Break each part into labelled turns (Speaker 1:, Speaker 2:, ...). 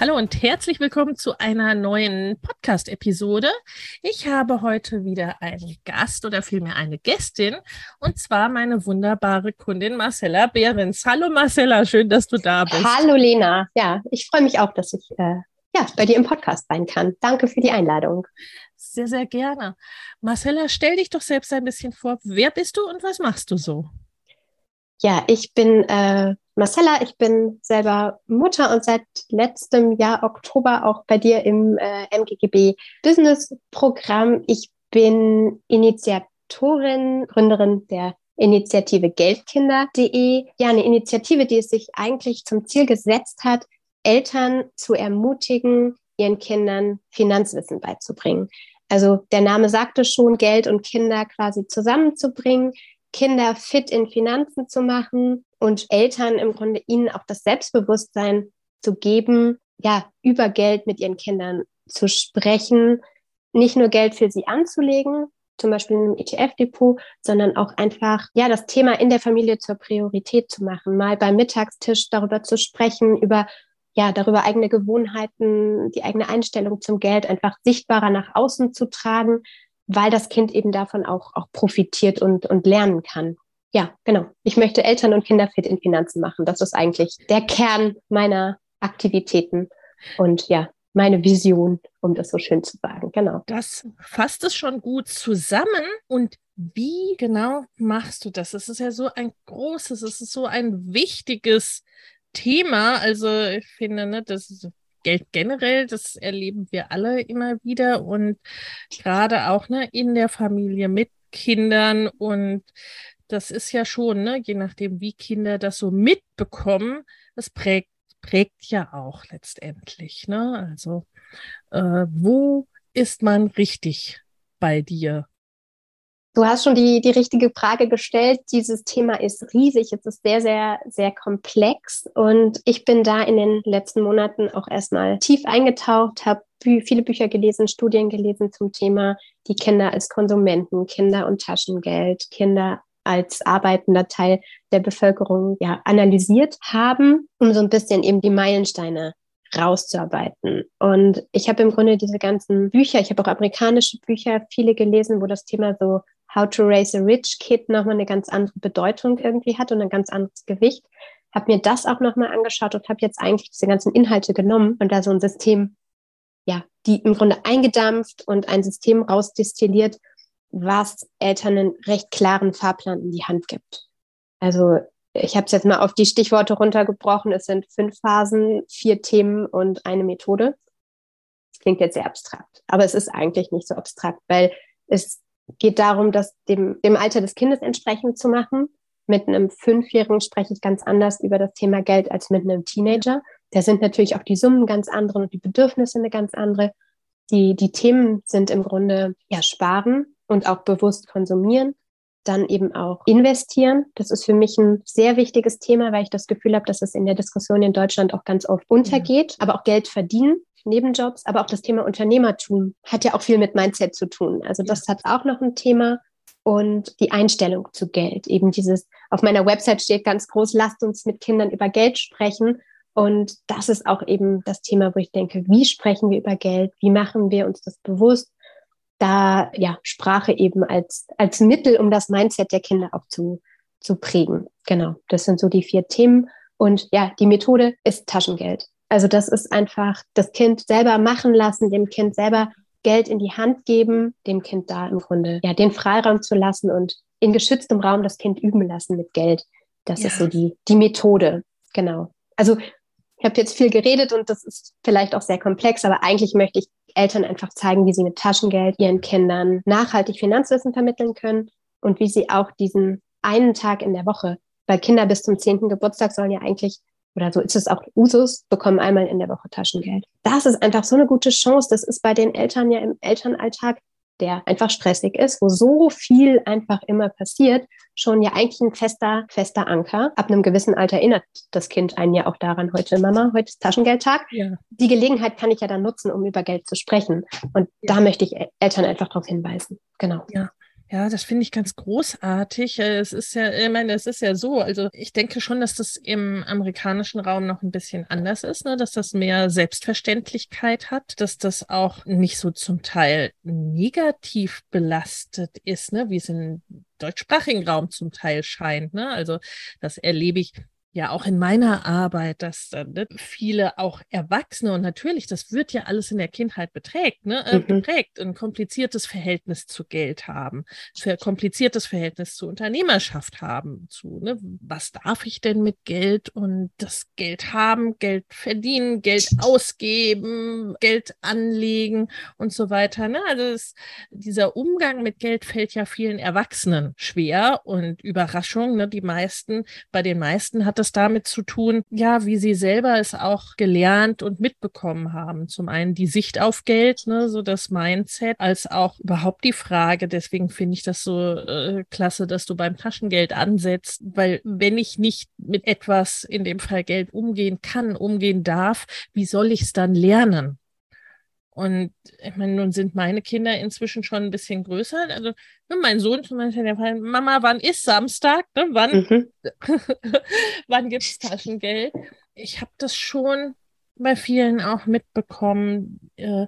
Speaker 1: Hallo und herzlich willkommen zu einer neuen Podcast-Episode. Ich habe heute wieder einen Gast oder vielmehr eine Gästin und zwar meine wunderbare Kundin Marcella Behrens. Hallo Marcella, schön, dass du da bist.
Speaker 2: Hallo Lena, ja, ich freue mich auch, dass ich äh, ja, bei dir im Podcast sein kann. Danke für die Einladung.
Speaker 1: Sehr, sehr gerne. Marcella, stell dich doch selbst ein bisschen vor. Wer bist du und was machst du so?
Speaker 2: Ja, ich bin äh, Marcella, ich bin selber Mutter und seit letztem Jahr Oktober auch bei dir im äh, MGGB Business Programm. Ich bin Initiatorin, Gründerin der Initiative Geldkinder.de. Ja, eine Initiative, die es sich eigentlich zum Ziel gesetzt hat, Eltern zu ermutigen, ihren Kindern Finanzwissen beizubringen. Also der Name sagte schon, Geld und Kinder quasi zusammenzubringen, Kinder fit in Finanzen zu machen und Eltern im Grunde ihnen auch das Selbstbewusstsein zu geben, ja, über Geld mit ihren Kindern zu sprechen, nicht nur Geld für sie anzulegen, zum Beispiel in einem ETF-Depot, sondern auch einfach, ja, das Thema in der Familie zur Priorität zu machen, mal beim Mittagstisch darüber zu sprechen, über ja, darüber eigene Gewohnheiten, die eigene Einstellung zum Geld einfach sichtbarer nach außen zu tragen, weil das Kind eben davon auch, auch profitiert und, und lernen kann. Ja, genau. Ich möchte Eltern und Kinder fit in Finanzen machen. Das ist eigentlich der Kern meiner Aktivitäten und ja, meine Vision, um das so schön zu sagen. Genau.
Speaker 1: Das fasst es schon gut zusammen. Und wie genau machst du das? Es ist ja so ein großes, es ist so ein wichtiges Thema. Also ich finde, ne, das Geld generell, das erleben wir alle immer wieder und gerade auch ne, in der Familie mit Kindern und das ist ja schon, ne, je nachdem, wie Kinder das so mitbekommen, das prägt, prägt ja auch letztendlich. Ne? Also äh, wo ist man richtig bei dir?
Speaker 2: Du hast schon die, die richtige Frage gestellt. Dieses Thema ist riesig. Es ist sehr, sehr, sehr komplex. Und ich bin da in den letzten Monaten auch erstmal tief eingetaucht, habe viele Bücher gelesen, Studien gelesen zum Thema die Kinder als Konsumenten, Kinder und Taschengeld, Kinder als arbeitender Teil der Bevölkerung ja, analysiert haben, um so ein bisschen eben die Meilensteine rauszuarbeiten. Und ich habe im Grunde diese ganzen Bücher, ich habe auch amerikanische Bücher, viele gelesen, wo das Thema so How to Raise a Rich Kid nochmal eine ganz andere Bedeutung irgendwie hat und ein ganz anderes Gewicht. Habe mir das auch nochmal angeschaut und habe jetzt eigentlich diese ganzen Inhalte genommen und da so ein System, ja, die im Grunde eingedampft und ein System rausdestilliert, was Eltern einen recht klaren Fahrplan in die Hand gibt. Also ich habe es jetzt mal auf die Stichworte runtergebrochen. Es sind fünf Phasen, vier Themen und eine Methode. Das klingt jetzt sehr abstrakt, aber es ist eigentlich nicht so abstrakt, weil es geht darum, das dem, dem Alter des Kindes entsprechend zu machen. Mit einem Fünfjährigen spreche ich ganz anders über das Thema Geld als mit einem Teenager. Da sind natürlich auch die Summen ganz andere und die Bedürfnisse eine ganz andere. Die, die Themen sind im Grunde ja sparen und auch bewusst konsumieren. Dann eben auch investieren. Das ist für mich ein sehr wichtiges Thema, weil ich das Gefühl habe, dass es in der Diskussion in Deutschland auch ganz oft untergeht. Ja. Aber auch Geld verdienen Nebenjobs, aber auch das Thema Unternehmertum hat ja auch viel mit Mindset zu tun. Also das hat auch noch ein Thema und die Einstellung zu Geld. Eben dieses, auf meiner Website steht ganz groß, lasst uns mit Kindern über Geld sprechen. Und das ist auch eben das Thema, wo ich denke, wie sprechen wir über Geld? Wie machen wir uns das bewusst? Da, ja, Sprache eben als, als Mittel, um das Mindset der Kinder auch zu, zu prägen. Genau, das sind so die vier Themen. Und ja, die Methode ist Taschengeld. Also das ist einfach das Kind selber machen lassen, dem Kind selber Geld in die Hand geben, dem Kind da im Grunde ja den Freiraum zu lassen und in geschütztem Raum das Kind üben lassen mit Geld. Das ja. ist so die, die Methode. Genau. Also ich habe jetzt viel geredet und das ist vielleicht auch sehr komplex, aber eigentlich möchte ich Eltern einfach zeigen, wie sie mit Taschengeld ihren Kindern nachhaltig Finanzwissen vermitteln können und wie sie auch diesen einen Tag in der Woche, weil Kinder bis zum zehnten Geburtstag sollen ja eigentlich, oder so ist es auch Usus, bekommen einmal in der Woche Taschengeld. Das ist einfach so eine gute Chance. Das ist bei den Eltern ja im Elternalltag der einfach stressig ist, wo so viel einfach immer passiert, schon ja eigentlich ein fester, fester Anker. Ab einem gewissen Alter erinnert das Kind einen ja auch daran, heute Mama, heute ist Taschengeldtag. Ja. Die Gelegenheit kann ich ja dann nutzen, um über Geld zu sprechen. Und ja. da möchte ich Eltern einfach darauf hinweisen. Genau.
Speaker 1: Ja. Ja, das finde ich ganz großartig. Äh, es ist ja, ich meine, es ist ja so. Also ich denke schon, dass das im amerikanischen Raum noch ein bisschen anders ist, ne? dass das mehr Selbstverständlichkeit hat, dass das auch nicht so zum Teil negativ belastet ist, ne? wie es im deutschsprachigen Raum zum Teil scheint. Ne? Also das erlebe ich ja auch in meiner Arbeit, dass ne, viele auch Erwachsene und natürlich, das wird ja alles in der Kindheit beträgt, ne, äh, mhm. geprägt, ein kompliziertes Verhältnis zu Geld haben, für kompliziertes Verhältnis zu Unternehmerschaft haben, zu, ne, was darf ich denn mit Geld und das Geld haben, Geld verdienen, Geld ausgeben, Geld anlegen und so weiter. Ne? Also es, dieser Umgang mit Geld fällt ja vielen Erwachsenen schwer und Überraschung, ne, die meisten, bei den meisten hat das das damit zu tun, ja, wie sie selber es auch gelernt und mitbekommen haben. Zum einen die Sicht auf Geld, ne, so das Mindset, als auch überhaupt die Frage. Deswegen finde ich das so äh, klasse, dass du beim Taschengeld ansetzt, weil wenn ich nicht mit etwas, in dem Fall Geld, umgehen kann, umgehen darf, wie soll ich es dann lernen? Und ich meine, nun sind meine Kinder inzwischen schon ein bisschen größer. Also ne, mein Sohn zum Beispiel, der fragt, Mama, wann ist Samstag? Ne? Wann, mhm. wann gibt es Taschengeld? Ich habe das schon bei vielen auch mitbekommen, äh,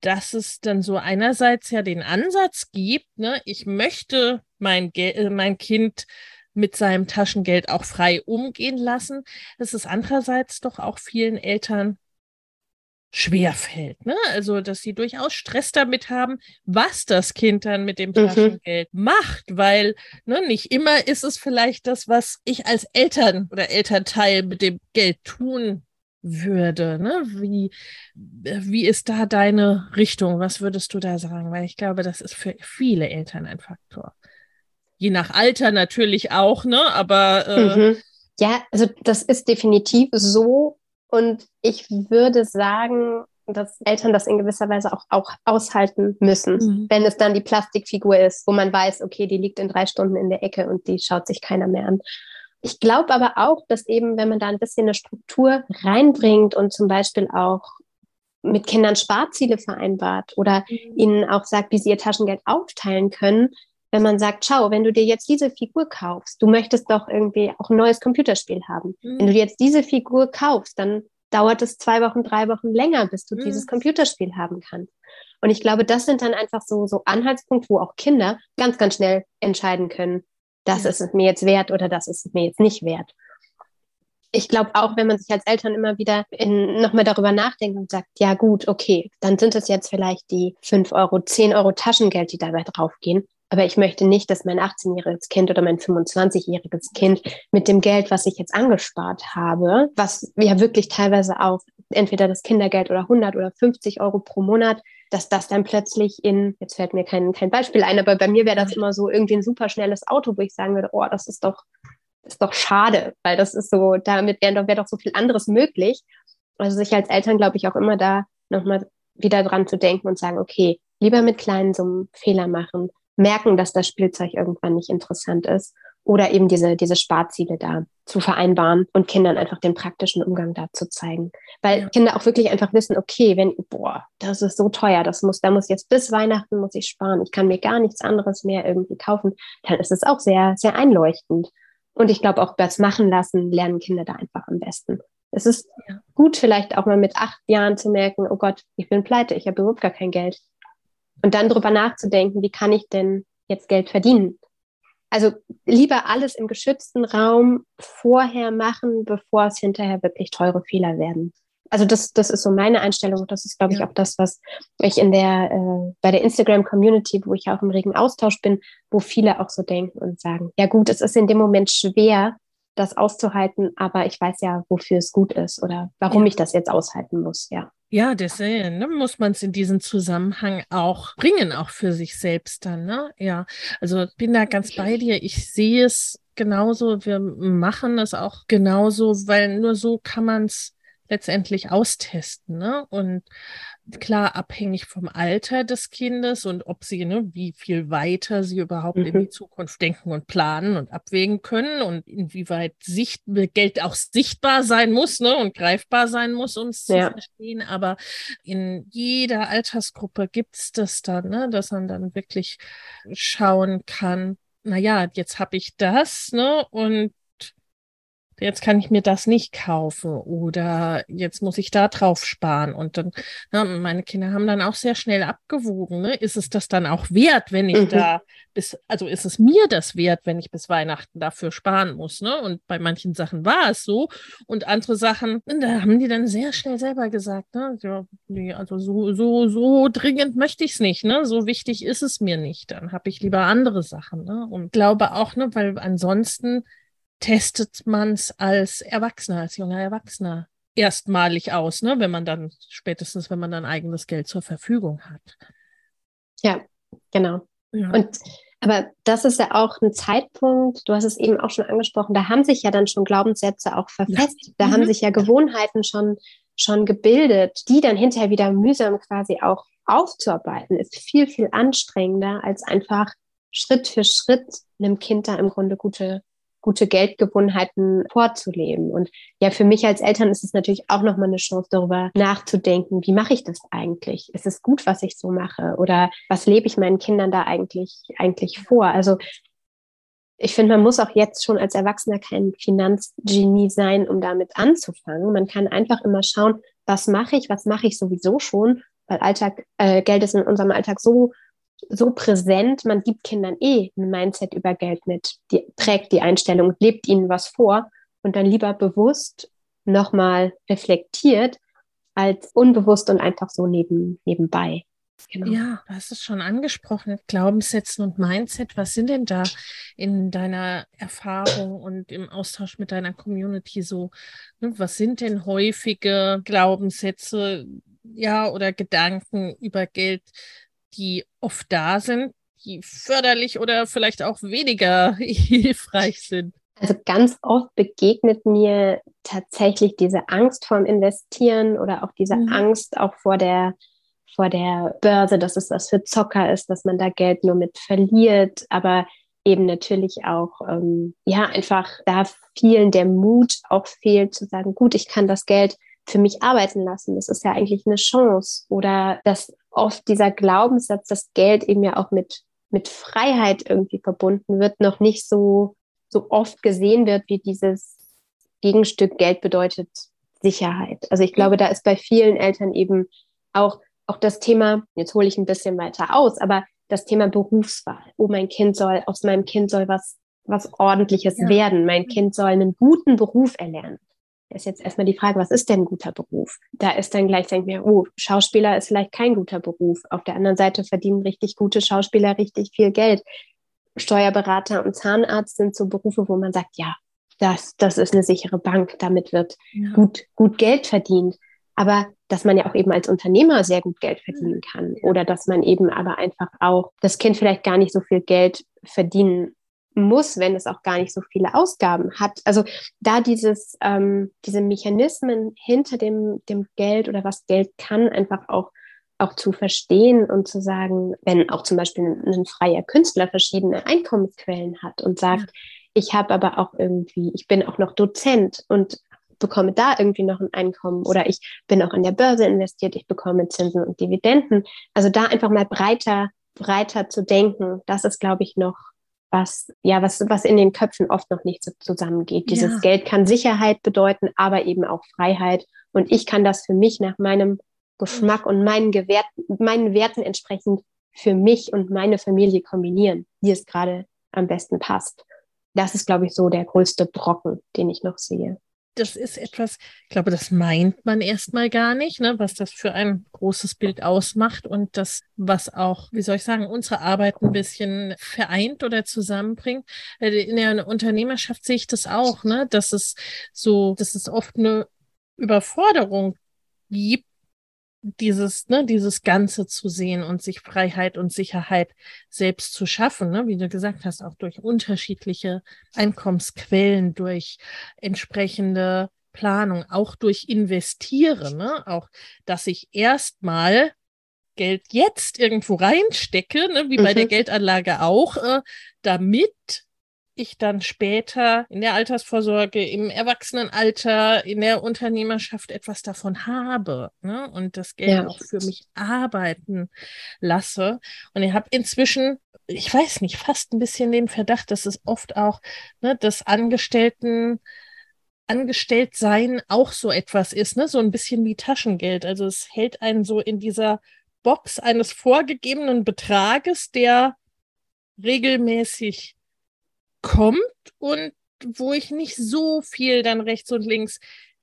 Speaker 1: dass es dann so einerseits ja den Ansatz gibt, ne, ich möchte mein, Gel äh, mein Kind mit seinem Taschengeld auch frei umgehen lassen. Das ist andererseits doch auch vielen Eltern schwer fällt. Ne? Also, dass sie durchaus Stress damit haben, was das Kind dann mit dem mhm. Taschengeld mhm. macht, weil ne, nicht immer ist es vielleicht das, was ich als Eltern oder Elternteil mit dem Geld tun würde. Ne? Wie, wie ist da deine Richtung? Was würdest du da sagen? Weil ich glaube, das ist für viele Eltern ein Faktor. Je nach Alter natürlich auch, ne? Aber äh,
Speaker 2: mhm. ja, also das ist definitiv so und ich würde sagen, dass Eltern das in gewisser Weise auch, auch aushalten müssen, mhm. wenn es dann die Plastikfigur ist, wo man weiß, okay, die liegt in drei Stunden in der Ecke und die schaut sich keiner mehr an. Ich glaube aber auch, dass eben, wenn man da ein bisschen eine Struktur reinbringt und zum Beispiel auch mit Kindern Sparziele vereinbart oder mhm. ihnen auch sagt, wie sie ihr Taschengeld aufteilen können, wenn man sagt, schau, wenn du dir jetzt diese Figur kaufst, du möchtest doch irgendwie auch ein neues Computerspiel haben. Mhm. Wenn du dir jetzt diese Figur kaufst, dann dauert es zwei Wochen, drei Wochen länger, bis du mhm. dieses Computerspiel haben kannst. Und ich glaube, das sind dann einfach so, so Anhaltspunkte, wo auch Kinder ganz, ganz schnell entscheiden können, das ja. ist es mir jetzt wert oder das ist es mir jetzt nicht wert. Ich glaube auch, wenn man sich als Eltern immer wieder nochmal darüber nachdenkt und sagt, ja gut, okay, dann sind es jetzt vielleicht die fünf Euro, zehn Euro Taschengeld, die dabei draufgehen. Aber ich möchte nicht, dass mein 18-jähriges Kind oder mein 25-jähriges Kind mit dem Geld, was ich jetzt angespart habe, was ja wirklich teilweise auch entweder das Kindergeld oder 100 oder 50 Euro pro Monat, dass das dann plötzlich in, jetzt fällt mir kein, kein Beispiel ein, aber bei mir wäre das immer so irgendwie ein super schnelles Auto, wo ich sagen würde, oh, das ist doch, ist doch schade, weil das ist so, damit wäre doch, wär doch so viel anderes möglich. Also sich als Eltern, glaube ich, auch immer da nochmal wieder dran zu denken und sagen, okay, lieber mit kleinen Summen Fehler machen, merken, dass das Spielzeug irgendwann nicht interessant ist oder eben diese, diese Sparziele da zu vereinbaren und Kindern einfach den praktischen Umgang da zu zeigen. Weil ja. Kinder auch wirklich einfach wissen, okay, wenn, boah, das ist so teuer, das muss, da muss jetzt bis Weihnachten muss ich sparen, ich kann mir gar nichts anderes mehr irgendwie kaufen, dann ist es auch sehr, sehr einleuchtend. Und ich glaube auch das machen lassen, lernen Kinder da einfach am besten. Es ist gut, vielleicht auch mal mit acht Jahren zu merken, oh Gott, ich bin pleite, ich habe überhaupt gar kein Geld. Und dann darüber nachzudenken, wie kann ich denn jetzt Geld verdienen? Also lieber alles im geschützten Raum vorher machen, bevor es hinterher wirklich teure Fehler werden. Also das, das ist so meine Einstellung. Das ist, glaube ich, auch das, was ich in der, äh, bei der Instagram-Community, wo ich auch im regen Austausch bin, wo viele auch so denken und sagen, ja gut, es ist in dem Moment schwer, das auszuhalten, aber ich weiß ja, wofür es gut ist oder warum ja. ich das jetzt aushalten muss, ja.
Speaker 1: Ja, deswegen ne, muss man es in diesen Zusammenhang auch bringen, auch für sich selbst dann. Ne? Ja, also bin da ganz bei dir. Ich sehe es genauso. Wir machen es auch genauso, weil nur so kann man es letztendlich austesten. Ne? Und klar, abhängig vom Alter des Kindes und ob sie, ne, wie viel weiter sie überhaupt mhm. in die. Zukunft denken und planen und abwägen können und inwieweit Sicht, Geld auch sichtbar sein muss ne, und greifbar sein muss, um es ja. zu verstehen. Aber in jeder Altersgruppe gibt es das dann, ne, dass man dann wirklich schauen kann, naja, jetzt habe ich das, ne? Und jetzt kann ich mir das nicht kaufen oder jetzt muss ich da drauf sparen. Und dann, na, meine Kinder haben dann auch sehr schnell abgewogen, ne? ist es das dann auch wert, wenn ich mhm. da bis, also ist es mir das wert, wenn ich bis Weihnachten dafür sparen muss, ne? Und bei manchen Sachen war es so und andere Sachen, da haben die dann sehr schnell selber gesagt, ne? Ja, nee, also so, so, so dringend möchte ich es nicht, ne? So wichtig ist es mir nicht. Dann habe ich lieber andere Sachen, ne? Und glaube auch, ne, weil ansonsten testet man es als Erwachsener, als junger Erwachsener erstmalig aus, ne? wenn man dann, spätestens wenn man dann eigenes Geld zur Verfügung hat.
Speaker 2: Ja, genau. Ja. Und aber das ist ja auch ein Zeitpunkt, du hast es eben auch schon angesprochen, da haben sich ja dann schon Glaubenssätze auch verfestigt, da mhm. haben sich ja Gewohnheiten schon, schon gebildet, die dann hinterher wieder mühsam quasi auch aufzuarbeiten, ist viel, viel anstrengender, als einfach Schritt für Schritt einem Kind da im Grunde gute gute Geldgewohnheiten vorzuleben. Und ja, für mich als Eltern ist es natürlich auch nochmal eine Chance, darüber nachzudenken, wie mache ich das eigentlich? Ist es gut, was ich so mache? Oder was lebe ich meinen Kindern da eigentlich, eigentlich vor? Also ich finde, man muss auch jetzt schon als Erwachsener kein Finanzgenie sein, um damit anzufangen. Man kann einfach immer schauen, was mache ich, was mache ich sowieso schon, weil Alltag, äh, Geld ist in unserem Alltag so so präsent, man gibt Kindern eh ein Mindset über Geld mit, die prägt die Einstellung, lebt ihnen was vor und dann lieber bewusst nochmal reflektiert, als unbewusst und einfach so neben, nebenbei.
Speaker 1: Genau. Ja, du hast es schon angesprochen, Glaubenssätzen und Mindset. Was sind denn da in deiner Erfahrung und im Austausch mit deiner Community so? Ne, was sind denn häufige Glaubenssätze, ja, oder Gedanken über Geld, die oft da sind, die förderlich oder vielleicht auch weniger hilfreich sind?
Speaker 2: Also ganz oft begegnet mir tatsächlich diese Angst vorm Investieren oder auch diese mhm. Angst auch vor der vor der Börse, dass es was für Zocker ist, dass man da Geld nur mit verliert, aber eben natürlich auch, ähm, ja, einfach da vielen der Mut auch fehlt zu sagen, gut, ich kann das Geld für mich arbeiten lassen. Das ist ja eigentlich eine Chance. Oder dass oft dieser Glaubenssatz, dass Geld eben ja auch mit, mit Freiheit irgendwie verbunden wird, noch nicht so, so oft gesehen wird, wie dieses Gegenstück Geld bedeutet Sicherheit. Also ich glaube, da ist bei vielen Eltern eben auch, auch das Thema, jetzt hole ich ein bisschen weiter aus, aber das Thema Berufswahl. Oh, mein Kind soll, aus meinem Kind soll was, was ordentliches ja. werden. Mein Kind soll einen guten Beruf erlernen ist jetzt erstmal die Frage, was ist denn ein guter Beruf? Da ist dann gleich, denken wir, oh, Schauspieler ist vielleicht kein guter Beruf. Auf der anderen Seite verdienen richtig gute Schauspieler richtig viel Geld. Steuerberater und Zahnarzt sind so Berufe, wo man sagt, ja, das, das ist eine sichere Bank, damit wird ja. gut, gut Geld verdient. Aber dass man ja auch eben als Unternehmer sehr gut Geld verdienen kann oder dass man eben aber einfach auch das Kind vielleicht gar nicht so viel Geld verdienen muss, wenn es auch gar nicht so viele Ausgaben hat. Also da dieses, ähm, diese Mechanismen hinter dem, dem Geld oder was Geld kann, einfach auch, auch zu verstehen und zu sagen, wenn auch zum Beispiel ein, freier Künstler verschiedene Einkommensquellen hat und sagt, ja. ich habe aber auch irgendwie, ich bin auch noch Dozent und bekomme da irgendwie noch ein Einkommen oder ich bin auch in der Börse investiert, ich bekomme Zinsen und Dividenden. Also da einfach mal breiter, breiter zu denken, das ist, glaube ich, noch was, ja, was, was in den Köpfen oft noch nicht so zusammengeht. Dieses ja. Geld kann Sicherheit bedeuten, aber eben auch Freiheit. Und ich kann das für mich nach meinem Geschmack und meinen, Gewert, meinen Werten entsprechend für mich und meine Familie kombinieren, wie es gerade am besten passt. Das ist, glaube ich, so der größte Brocken, den ich noch sehe
Speaker 1: das ist etwas, ich glaube, das meint man erstmal gar nicht, ne, was das für ein großes Bild ausmacht und das, was auch, wie soll ich sagen, unsere Arbeit ein bisschen vereint oder zusammenbringt. In der Unternehmerschaft sehe ich das auch, ne, dass es so, dass es oft eine Überforderung gibt, dieses, ne, dieses Ganze zu sehen und sich Freiheit und Sicherheit selbst zu schaffen, ne, wie du gesagt hast, auch durch unterschiedliche Einkommensquellen, durch entsprechende Planung, auch durch Investieren, ne, auch, dass ich erstmal Geld jetzt irgendwo reinstecke, ne, wie mhm. bei der mhm. Geldanlage auch, äh, damit ich dann später in der Altersvorsorge, im Erwachsenenalter, in der Unternehmerschaft etwas davon habe ne? und das Geld ja. auch für mich arbeiten lasse. Und ich habe inzwischen, ich weiß nicht, fast ein bisschen den Verdacht, dass es oft auch ne, das Angestellten Angestelltsein auch so etwas ist, ne? so ein bisschen wie Taschengeld. Also es hält einen so in dieser Box eines vorgegebenen Betrages, der regelmäßig kommt und wo ich nicht so viel dann rechts und links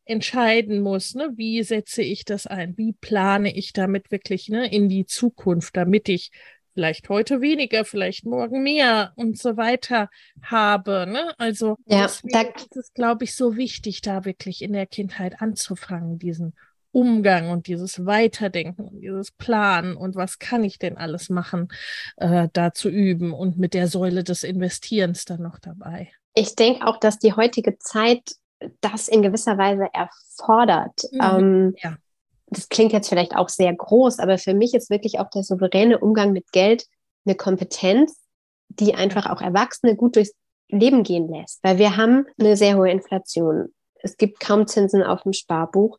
Speaker 1: entscheiden muss, ne? wie setze ich das ein, wie plane ich damit wirklich ne, in die Zukunft, damit ich vielleicht heute weniger, vielleicht morgen mehr und so weiter habe. Ne? Also ja, da ist es, glaube ich, so wichtig, da wirklich in der Kindheit anzufangen, diesen Umgang und dieses Weiterdenken und dieses Planen und was kann ich denn alles machen, äh, da zu üben und mit der Säule des Investierens dann noch dabei.
Speaker 2: Ich denke auch, dass die heutige Zeit das in gewisser Weise erfordert. Mhm. Ähm, ja. Das klingt jetzt vielleicht auch sehr groß, aber für mich ist wirklich auch der souveräne Umgang mit Geld eine Kompetenz, die einfach auch Erwachsene gut durchs Leben gehen lässt. Weil wir haben eine sehr hohe Inflation. Es gibt kaum Zinsen auf dem Sparbuch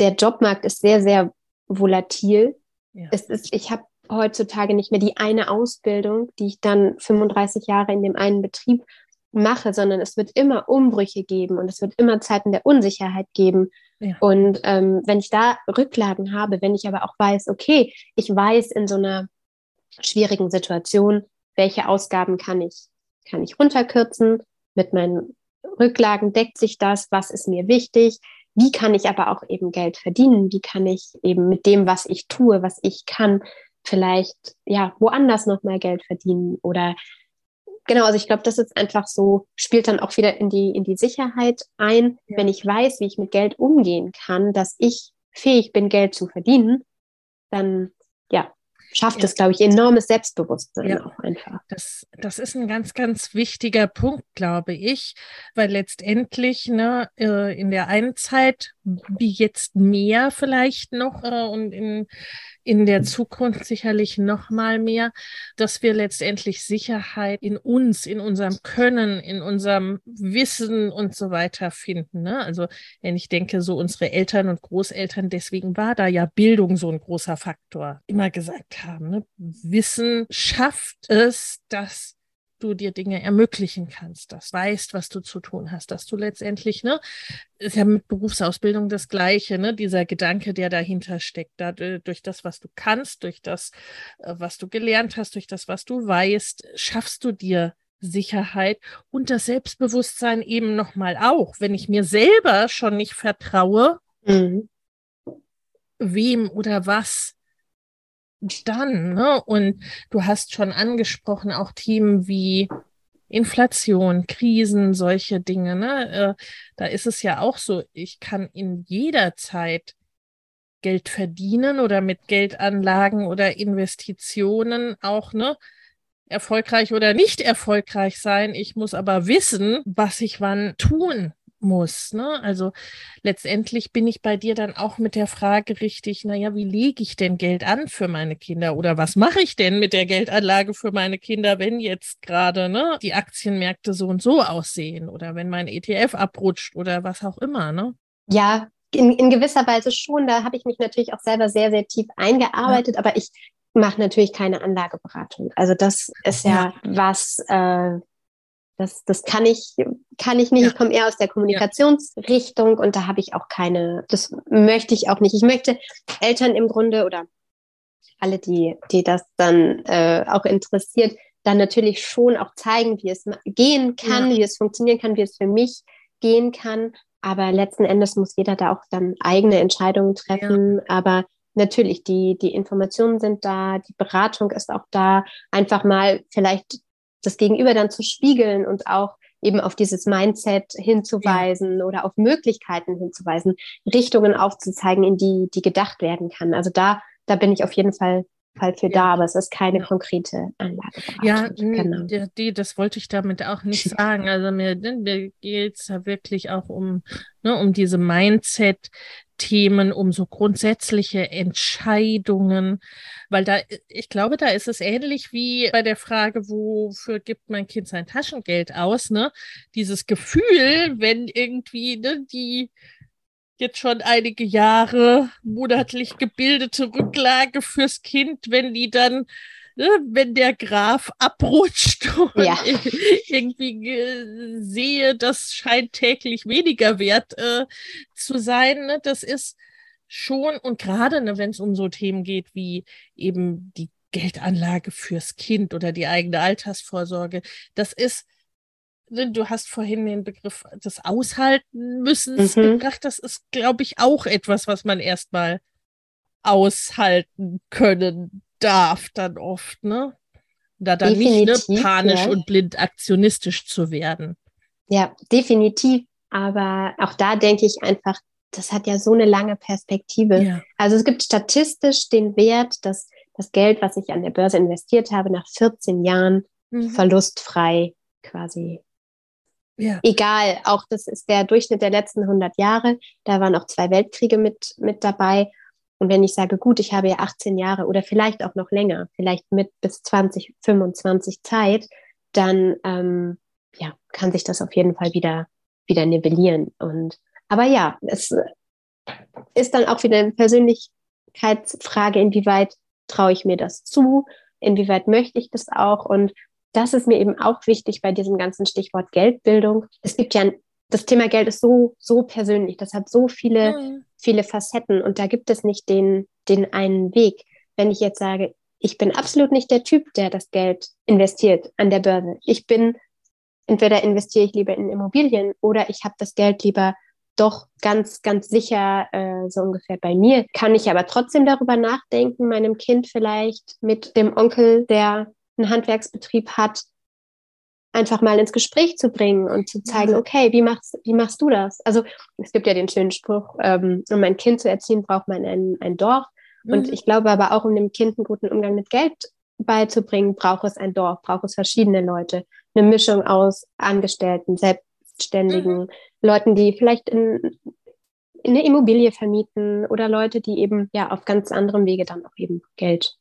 Speaker 2: der Jobmarkt ist sehr, sehr volatil. Ja. Es ist, ich habe heutzutage nicht mehr die eine Ausbildung, die ich dann 35 Jahre in dem einen Betrieb mache, sondern es wird immer Umbrüche geben und es wird immer Zeiten der Unsicherheit geben. Ja. Und ähm, wenn ich da Rücklagen habe, wenn ich aber auch weiß, okay, ich weiß in so einer schwierigen Situation, welche Ausgaben kann ich, kann ich runterkürzen, mit meinen Rücklagen deckt sich das, was ist mir wichtig, wie kann ich aber auch eben Geld verdienen? Wie kann ich eben mit dem, was ich tue, was ich kann, vielleicht ja woanders nochmal Geld verdienen oder genau, also ich glaube, das ist einfach so, spielt dann auch wieder in die, in die Sicherheit ein, ja. wenn ich weiß, wie ich mit Geld umgehen kann, dass ich fähig bin, Geld zu verdienen, dann ja, schafft ja. es, glaube ich, enormes Selbstbewusstsein ja. auch einfach.
Speaker 1: Das, das ist ein ganz, ganz wichtiger Punkt, glaube ich, weil letztendlich ne, äh, in der einen Zeit, wie jetzt mehr vielleicht noch äh, und in in der Zukunft sicherlich noch mal mehr, dass wir letztendlich Sicherheit in uns, in unserem Können, in unserem Wissen und so weiter finden. Ne? Also wenn ich denke, so unsere Eltern und Großeltern, deswegen war da ja Bildung so ein großer Faktor, immer gesagt haben, ne? Wissen schafft es, dass du dir Dinge ermöglichen kannst, dass weißt, was du zu tun hast, dass du letztendlich, ne, ist ja mit Berufsausbildung das Gleiche, ne, dieser Gedanke, der dahinter steckt, da, durch das, was du kannst, durch das, äh, was du gelernt hast, durch das, was du weißt, schaffst du dir Sicherheit und das Selbstbewusstsein eben nochmal auch. Wenn ich mir selber schon nicht vertraue, mhm. wem oder was dann. Ne? Und du hast schon angesprochen, auch Themen wie Inflation, Krisen, solche Dinge. Ne? Äh, da ist es ja auch so, ich kann in jeder Zeit Geld verdienen oder mit Geldanlagen oder Investitionen auch, ne? Erfolgreich oder nicht erfolgreich sein. Ich muss aber wissen, was ich wann tun muss. Ne? Also letztendlich bin ich bei dir dann auch mit der Frage richtig, naja, wie lege ich denn Geld an für meine Kinder oder was mache ich denn mit der Geldanlage für meine Kinder, wenn jetzt gerade ne, die Aktienmärkte so und so aussehen oder wenn mein ETF abrutscht oder was auch immer. Ne?
Speaker 2: Ja, in, in gewisser Weise schon. Da habe ich mich natürlich auch selber sehr, sehr tief eingearbeitet, ja. aber ich mache natürlich keine Anlageberatung. Also das ist ja, ja. was, äh, das, das kann ich, kann ich nicht. Ja. Ich komme eher aus der Kommunikationsrichtung und da habe ich auch keine, das möchte ich auch nicht. Ich möchte Eltern im Grunde oder alle, die, die das dann äh, auch interessiert, dann natürlich schon auch zeigen, wie es gehen kann, ja. wie es funktionieren kann, wie es für mich gehen kann. Aber letzten Endes muss jeder da auch dann eigene Entscheidungen treffen. Ja. Aber natürlich, die, die Informationen sind da, die Beratung ist auch da. Einfach mal vielleicht das Gegenüber dann zu spiegeln und auch eben auf dieses Mindset hinzuweisen ja. oder auf Möglichkeiten hinzuweisen, Richtungen aufzuzeigen, in die, die gedacht werden kann. Also da, da bin ich auf jeden Fall Fall für ja. da, aber es ist keine konkrete Anlage.
Speaker 1: Ja, genau. Die, das wollte ich damit auch nicht sagen. Also mir, mir geht es da wirklich auch um, ne, um diese Mindset, Themen, um so grundsätzliche Entscheidungen, weil da, ich glaube, da ist es ähnlich wie bei der Frage, wofür gibt mein Kind sein Taschengeld aus, ne? Dieses Gefühl, wenn irgendwie ne, die jetzt schon einige Jahre monatlich gebildete Rücklage fürs Kind, wenn die dann ne, wenn der Graf abrutscht und ja. irgendwie sehe, das scheint täglich weniger wert äh, zu sein. Ne? Das ist schon, und gerade ne, wenn es um so Themen geht wie eben die Geldanlage fürs Kind oder die eigene Altersvorsorge, das ist ne, Du hast vorhin den Begriff des Aushalten müssen mhm. gebracht. Das ist, glaube ich, auch etwas, was man erstmal aushalten können darf dann oft, ne? Da dann definitiv, nicht ne, panisch ja. und blind aktionistisch zu werden.
Speaker 2: Ja, definitiv. Aber auch da denke ich einfach, das hat ja so eine lange Perspektive. Ja. Also es gibt statistisch den Wert, dass das Geld, was ich an der Börse investiert habe, nach 14 Jahren mhm. verlustfrei quasi. Ja. Egal, auch das ist der Durchschnitt der letzten 100 Jahre. Da waren auch zwei Weltkriege mit, mit dabei. Und wenn ich sage, gut, ich habe ja 18 Jahre oder vielleicht auch noch länger, vielleicht mit bis 20, 25 Zeit, dann ähm, ja, kann sich das auf jeden Fall wieder, wieder nivellieren. Und aber ja, es ist dann auch wieder eine Persönlichkeitsfrage, inwieweit traue ich mir das zu, inwieweit möchte ich das auch. Und das ist mir eben auch wichtig bei diesem ganzen Stichwort Geldbildung. Es gibt ja das Thema Geld ist so, so persönlich. Das hat so viele, mhm. viele Facetten und da gibt es nicht den, den einen Weg. Wenn ich jetzt sage, ich bin absolut nicht der Typ, der das Geld investiert an der Börse. Ich bin, entweder investiere ich lieber in Immobilien oder ich habe das Geld lieber doch ganz, ganz sicher äh, so ungefähr bei mir. Kann ich aber trotzdem darüber nachdenken, meinem Kind vielleicht mit dem Onkel, der einen Handwerksbetrieb hat, einfach mal ins Gespräch zu bringen und zu zeigen, okay, wie machst, wie machst du das? Also es gibt ja den schönen Spruch, ähm, um ein Kind zu erziehen, braucht man ein, ein Dorf. Mhm. Und ich glaube aber auch, um dem Kind einen guten Umgang mit Geld beizubringen, braucht es ein Dorf, braucht es verschiedene Leute. Eine Mischung aus Angestellten, Selbstständigen, mhm. Leuten, die vielleicht in, in eine Immobilie vermieten oder Leute, die eben ja auf ganz anderem Wege dann auch eben Geld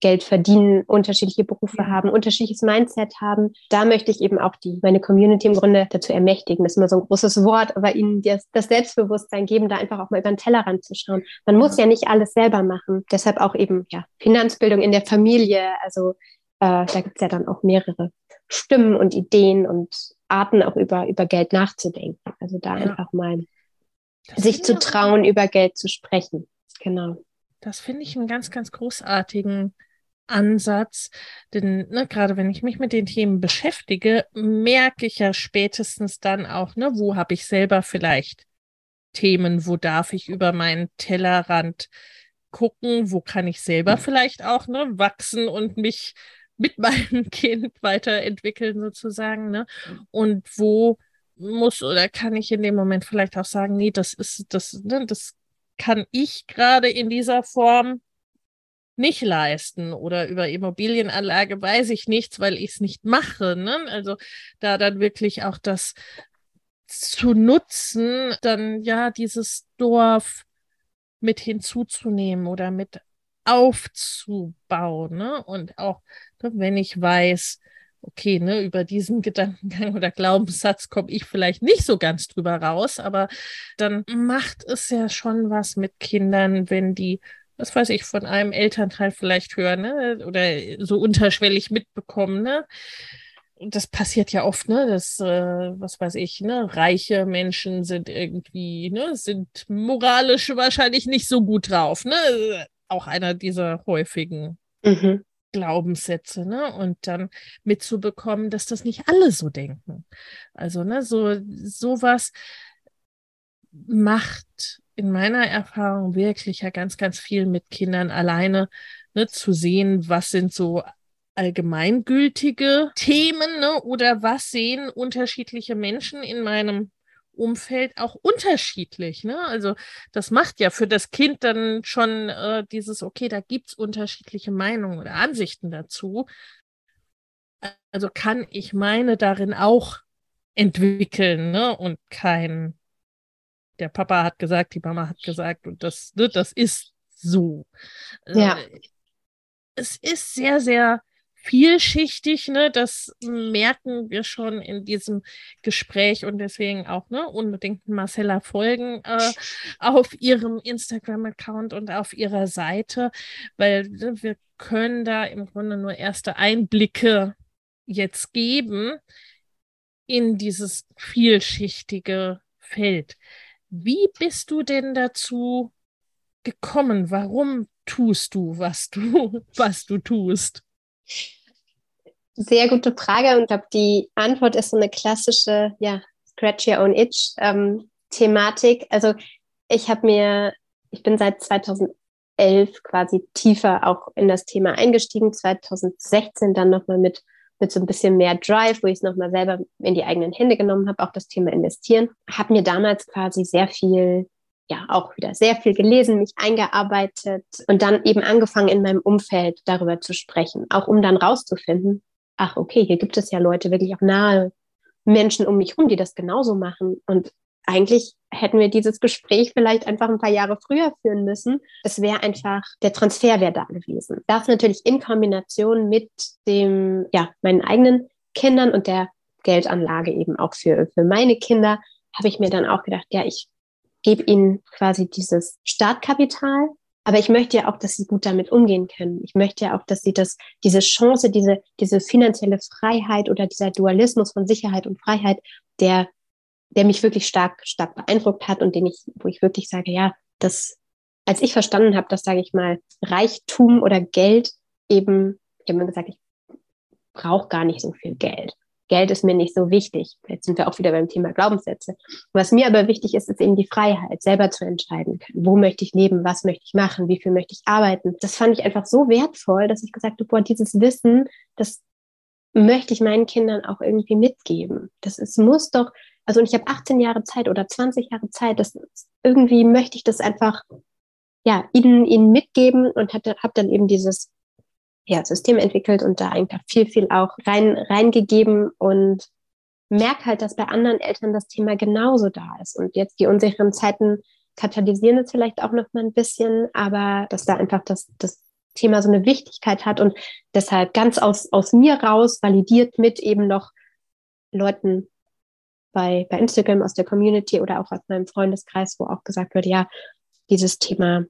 Speaker 2: Geld verdienen, unterschiedliche Berufe haben, unterschiedliches Mindset haben. Da möchte ich eben auch die, meine Community im Grunde dazu ermächtigen. Das ist immer so ein großes Wort, aber ihnen das, das Selbstbewusstsein geben, da einfach auch mal über den Tellerrand zu schauen. Man muss ja nicht alles selber machen. Deshalb auch eben, ja, Finanzbildung in der Familie. Also äh, da gibt es ja dann auch mehrere Stimmen und Ideen und Arten auch über, über Geld nachzudenken. Also da ja. einfach mal das sich zu trauen, über Geld zu sprechen. Genau.
Speaker 1: Das finde ich einen ganz, ganz großartigen Ansatz. Denn ne, gerade wenn ich mich mit den Themen beschäftige, merke ich ja spätestens dann auch, ne, wo habe ich selber vielleicht Themen, wo darf ich über meinen Tellerrand gucken, wo kann ich selber vielleicht auch ne, wachsen und mich mit meinem Kind weiterentwickeln sozusagen. Ne? Und wo muss oder kann ich in dem Moment vielleicht auch sagen, nee, das ist, das, ne, das kann ich gerade in dieser Form nicht leisten oder über Immobilienanlage weiß ich nichts, weil ich es nicht mache. Ne? Also da dann wirklich auch das zu nutzen, dann ja dieses Dorf mit hinzuzunehmen oder mit aufzubauen. Ne? Und auch wenn ich weiß, okay, ne, über diesen Gedankengang oder Glaubenssatz komme ich vielleicht nicht so ganz drüber raus, aber dann macht es ja schon was mit Kindern, wenn die was weiß ich, von einem Elternteil vielleicht hören, ne? Oder so unterschwellig mitbekommen, ne? Das passiert ja oft, ne? Das, äh, was weiß ich, ne? Reiche Menschen sind irgendwie, ne, sind moralisch wahrscheinlich nicht so gut drauf, ne? Auch einer dieser häufigen mhm. Glaubenssätze, ne? Und dann mitzubekommen, dass das nicht alle so denken. Also, ne, so sowas macht in meiner Erfahrung wirklich ja ganz, ganz viel mit Kindern alleine, ne, zu sehen, was sind so allgemeingültige Themen, ne, oder was sehen unterschiedliche Menschen in meinem Umfeld auch unterschiedlich. Ne? Also das macht ja für das Kind dann schon äh, dieses, okay, da gibt es unterschiedliche Meinungen oder Ansichten dazu. Also kann ich meine darin auch entwickeln ne? und kein, der Papa hat gesagt, die Mama hat gesagt und das, ne, das ist so.
Speaker 2: Ja.
Speaker 1: Äh, es ist sehr, sehr vielschichtig, ne? Das merken wir schon in diesem Gespräch und deswegen auch, ne, unbedingt Marcella folgen äh, auf ihrem Instagram-Account und auf ihrer Seite, weil ne, wir können da im Grunde nur erste Einblicke jetzt geben in dieses vielschichtige Feld. Wie bist du denn dazu gekommen? Warum tust du, was du, was du tust?
Speaker 2: Sehr gute Frage und ich glaube, die Antwort ist so eine klassische, ja, Scratch Your Own Itch ähm, Thematik. Also ich habe mir, ich bin seit 2011 quasi tiefer auch in das Thema eingestiegen, 2016 dann nochmal mit, mit so ein bisschen mehr Drive, wo ich es nochmal selber in die eigenen Hände genommen habe, auch das Thema investieren. Habe mir damals quasi sehr viel ja auch wieder sehr viel gelesen, mich eingearbeitet und dann eben angefangen in meinem Umfeld darüber zu sprechen, auch um dann rauszufinden, ach okay, hier gibt es ja Leute, wirklich auch nahe Menschen um mich herum, die das genauso machen und eigentlich hätten wir dieses Gespräch vielleicht einfach ein paar Jahre früher führen müssen. Es wäre einfach, der Transfer wäre da gewesen. Das natürlich in Kombination mit dem, ja, meinen eigenen Kindern und der Geldanlage eben auch für, für meine Kinder, habe ich mir dann auch gedacht, ja, ich gebe ihnen quasi dieses Startkapital, aber ich möchte ja auch, dass sie gut damit umgehen können. Ich möchte ja auch, dass sie das, diese Chance, diese, diese finanzielle Freiheit oder dieser Dualismus von Sicherheit und Freiheit, der, der mich wirklich stark, stark beeindruckt hat und den ich, wo ich wirklich sage, ja, das, als ich verstanden habe, dass, sage ich mal, Reichtum oder Geld eben, ich habe mir gesagt, ich brauche gar nicht so viel Geld. Geld ist mir nicht so wichtig. Jetzt sind wir auch wieder beim Thema Glaubenssätze. Was mir aber wichtig ist, ist eben die Freiheit, selber zu entscheiden. Wo möchte ich leben? Was möchte ich machen? Wie viel möchte ich arbeiten? Das fand ich einfach so wertvoll, dass ich gesagt habe, boah, dieses Wissen, das möchte ich meinen Kindern auch irgendwie mitgeben. Das ist, muss doch, also und ich habe 18 Jahre Zeit oder 20 Jahre Zeit, das irgendwie möchte ich das einfach, ja, ihnen, ihnen mitgeben und habe dann eben dieses ja, System entwickelt und da einfach viel, viel auch rein, reingegeben und merke halt, dass bei anderen Eltern das Thema genauso da ist. Und jetzt die unsicheren Zeiten katalysieren es vielleicht auch noch mal ein bisschen, aber dass da einfach das, das Thema so eine Wichtigkeit hat und deshalb ganz aus, aus mir raus validiert mit eben noch Leuten bei, bei Instagram aus der Community oder auch aus meinem Freundeskreis, wo auch gesagt wird, ja, dieses Thema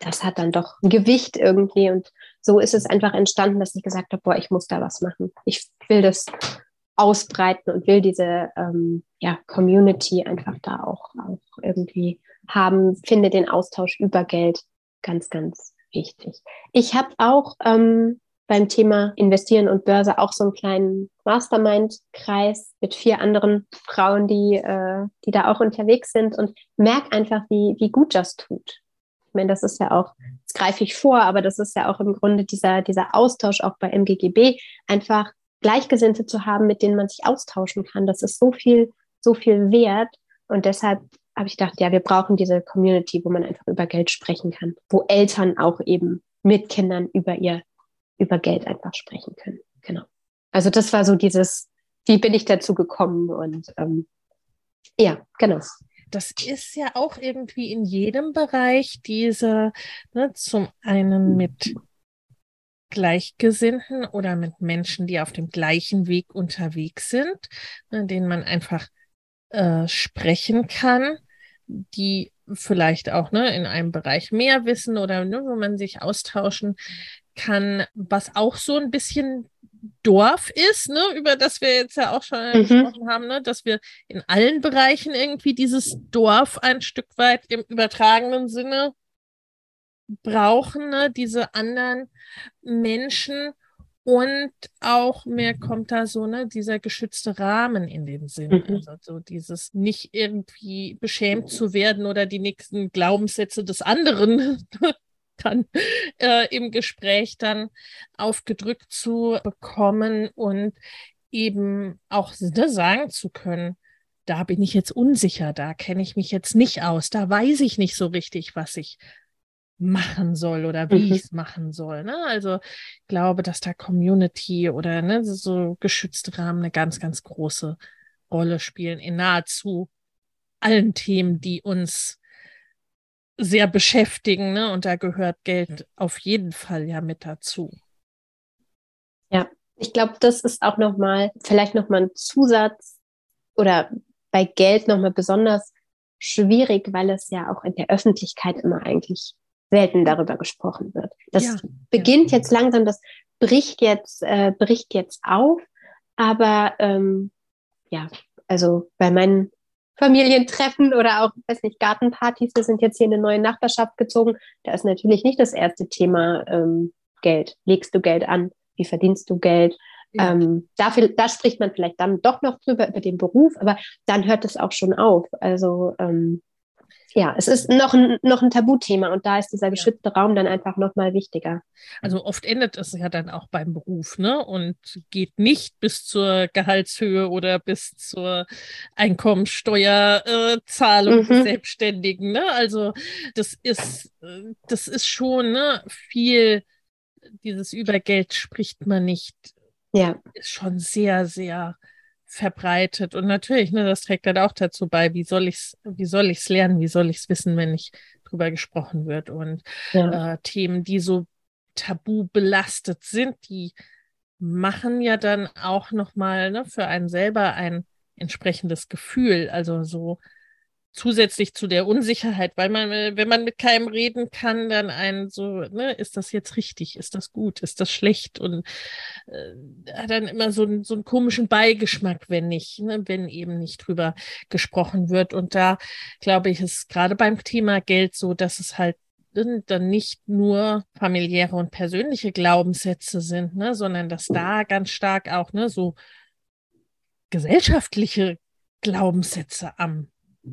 Speaker 2: das hat dann doch Gewicht irgendwie. Und so ist es einfach entstanden, dass ich gesagt habe, boah, ich muss da was machen. Ich will das ausbreiten und will diese ähm, ja, Community einfach da auch, auch irgendwie haben, finde den Austausch über Geld ganz, ganz wichtig. Ich habe auch ähm, beim Thema Investieren und Börse auch so einen kleinen Mastermind-Kreis mit vier anderen Frauen, die, äh, die da auch unterwegs sind und merke einfach, wie, wie gut das tut. Ich meine, das ist ja auch, das greife ich vor, aber das ist ja auch im Grunde dieser, dieser Austausch auch bei MGGB, einfach Gleichgesinnte zu haben, mit denen man sich austauschen kann. Das ist so viel, so viel wert. Und deshalb habe ich gedacht, ja, wir brauchen diese Community, wo man einfach über Geld sprechen kann, wo Eltern auch eben mit Kindern über ihr, über Geld einfach sprechen können. Genau. Also das war so dieses, wie bin ich dazu gekommen und ähm, ja, genau
Speaker 1: das ist ja auch irgendwie in jedem Bereich diese, ne, zum einen mit Gleichgesinnten oder mit Menschen, die auf dem gleichen Weg unterwegs sind, ne, denen man einfach äh, sprechen kann, die vielleicht auch ne, in einem Bereich mehr wissen oder ne, wo man sich austauschen kann, was auch so ein bisschen Dorf ist, ne, über das wir jetzt ja auch schon mhm. gesprochen haben, ne, dass wir in allen Bereichen irgendwie dieses Dorf ein Stück weit im übertragenen Sinne brauchen, ne, diese anderen Menschen und auch mehr kommt da so, ne, dieser geschützte Rahmen in dem Sinn. Mhm. Also so dieses nicht irgendwie beschämt zu werden oder die nächsten Glaubenssätze des anderen dann äh, im Gespräch dann aufgedrückt zu bekommen und eben auch ne, sagen zu können, da bin ich jetzt unsicher, da kenne ich mich jetzt nicht aus, da weiß ich nicht so richtig, was ich machen soll oder wie mhm. ich es machen soll. Ne? Also ich glaube, dass da Community oder ne, so geschützte Rahmen eine ganz, ganz große Rolle spielen in nahezu allen Themen, die uns sehr beschäftigen. Ne? Und da gehört Geld auf jeden Fall ja mit dazu.
Speaker 2: Ja, ich glaube, das ist auch nochmal, vielleicht nochmal ein Zusatz oder bei Geld nochmal besonders schwierig, weil es ja auch in der Öffentlichkeit immer eigentlich selten darüber gesprochen wird. Das ja, beginnt ja. jetzt langsam, das bricht jetzt, äh, bricht jetzt auf, aber ähm, ja, also bei meinen Familientreffen oder auch, weiß nicht, Gartenpartys, wir sind jetzt hier in eine neue Nachbarschaft gezogen, da ist natürlich nicht das erste Thema ähm, Geld. Legst du Geld an? Wie verdienst du Geld? Ja. Ähm, dafür, da spricht man vielleicht dann doch noch drüber, über den Beruf, aber dann hört es auch schon auf. Also ähm, ja, es ist noch ein, noch ein Tabuthema und da ist dieser geschützte Raum dann einfach nochmal wichtiger.
Speaker 1: Also oft endet es ja dann auch beim Beruf, ne? Und geht nicht bis zur Gehaltshöhe oder bis zur Einkommensteuerzahlung äh, mhm. Selbstständigen, ne? Also das ist, das ist schon ne, viel, dieses Übergeld spricht man nicht. Ja. Ist schon sehr, sehr verbreitet. Und natürlich, ne, das trägt dann auch dazu bei, wie soll ich's, wie soll ich's lernen, wie soll ich's wissen, wenn nicht drüber gesprochen wird. Und ja. äh, Themen, die so tabu belastet sind, die machen ja dann auch nochmal ne, für einen selber ein entsprechendes Gefühl. Also so zusätzlich zu der Unsicherheit, weil man, wenn man mit keinem reden kann, dann einen so, ne, ist das jetzt richtig, ist das gut, ist das schlecht und äh, hat dann immer so, so einen komischen Beigeschmack, wenn nicht, ne, wenn eben nicht drüber gesprochen wird. Und da glaube ich, ist gerade beim Thema Geld so, dass es halt dann nicht nur familiäre und persönliche Glaubenssätze sind, ne, sondern dass da ganz stark auch ne, so gesellschaftliche Glaubenssätze am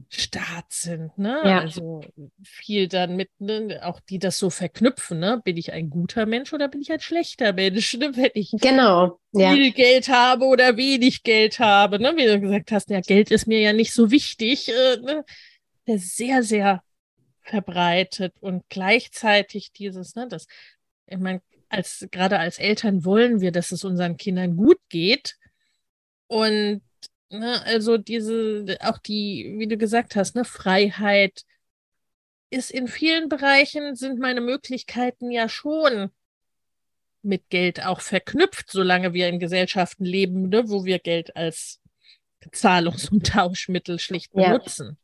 Speaker 1: Staat sind, ne? Ja. Also viel dann mit, ne? auch die das so verknüpfen, ne? Bin ich ein guter Mensch oder bin ich ein schlechter Mensch, ne? wenn ich
Speaker 2: genau,
Speaker 1: ja. viel Geld habe oder wenig Geld habe, ne? Wie du gesagt hast, ja, Geld ist mir ja nicht so wichtig, äh, ne? sehr, sehr verbreitet und gleichzeitig dieses, ne, das, ich meine, als gerade als Eltern wollen wir, dass es unseren Kindern gut geht. Und Ne, also diese, auch die, wie du gesagt hast, ne, Freiheit ist in vielen Bereichen sind meine Möglichkeiten ja schon mit Geld auch verknüpft, solange wir in Gesellschaften leben, ne, wo wir Geld als Zahlungs- und Tauschmittel schlicht benutzen.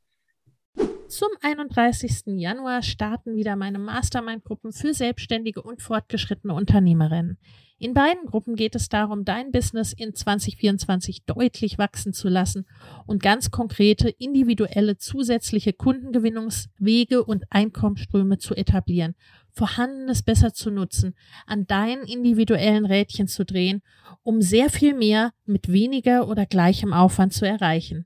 Speaker 1: Ja. Zum 31. Januar starten wieder meine Mastermind-Gruppen für selbstständige und fortgeschrittene Unternehmerinnen. In beiden Gruppen geht es darum, dein Business in 2024 deutlich wachsen zu lassen und ganz konkrete, individuelle, zusätzliche Kundengewinnungswege und Einkommensströme zu etablieren, Vorhandenes besser zu nutzen, an deinen individuellen Rädchen zu drehen, um sehr viel mehr mit weniger oder gleichem Aufwand zu erreichen.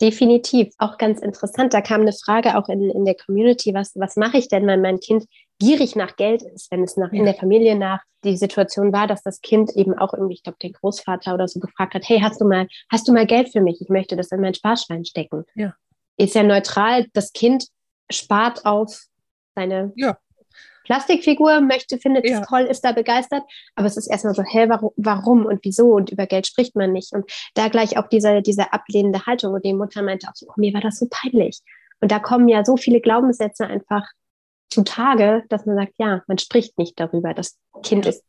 Speaker 2: Definitiv, auch ganz interessant. Da kam eine Frage auch in, in der Community, was, was mache ich denn, wenn mein Kind gierig nach Geld ist, wenn es nach, in der Familie nach die Situation war, dass das Kind eben auch irgendwie, ich glaube, der Großvater oder so gefragt hat, hey, hast du mal, hast du mal Geld für mich? Ich möchte das in mein Sparschwein stecken. Ja. Ist ja neutral, das Kind spart auf seine ja. Plastikfigur, möchte, findet ja. es toll, ist da begeistert. Aber es ist erstmal so, hä, warum, warum und wieso? Und über Geld spricht man nicht. Und da gleich auch diese, diese ablehnende Haltung. Und die Mutter meinte auch so, oh, mir war das so peinlich. Und da kommen ja so viele Glaubenssätze einfach zutage, dass man sagt, ja, man spricht nicht darüber. Das Kind ist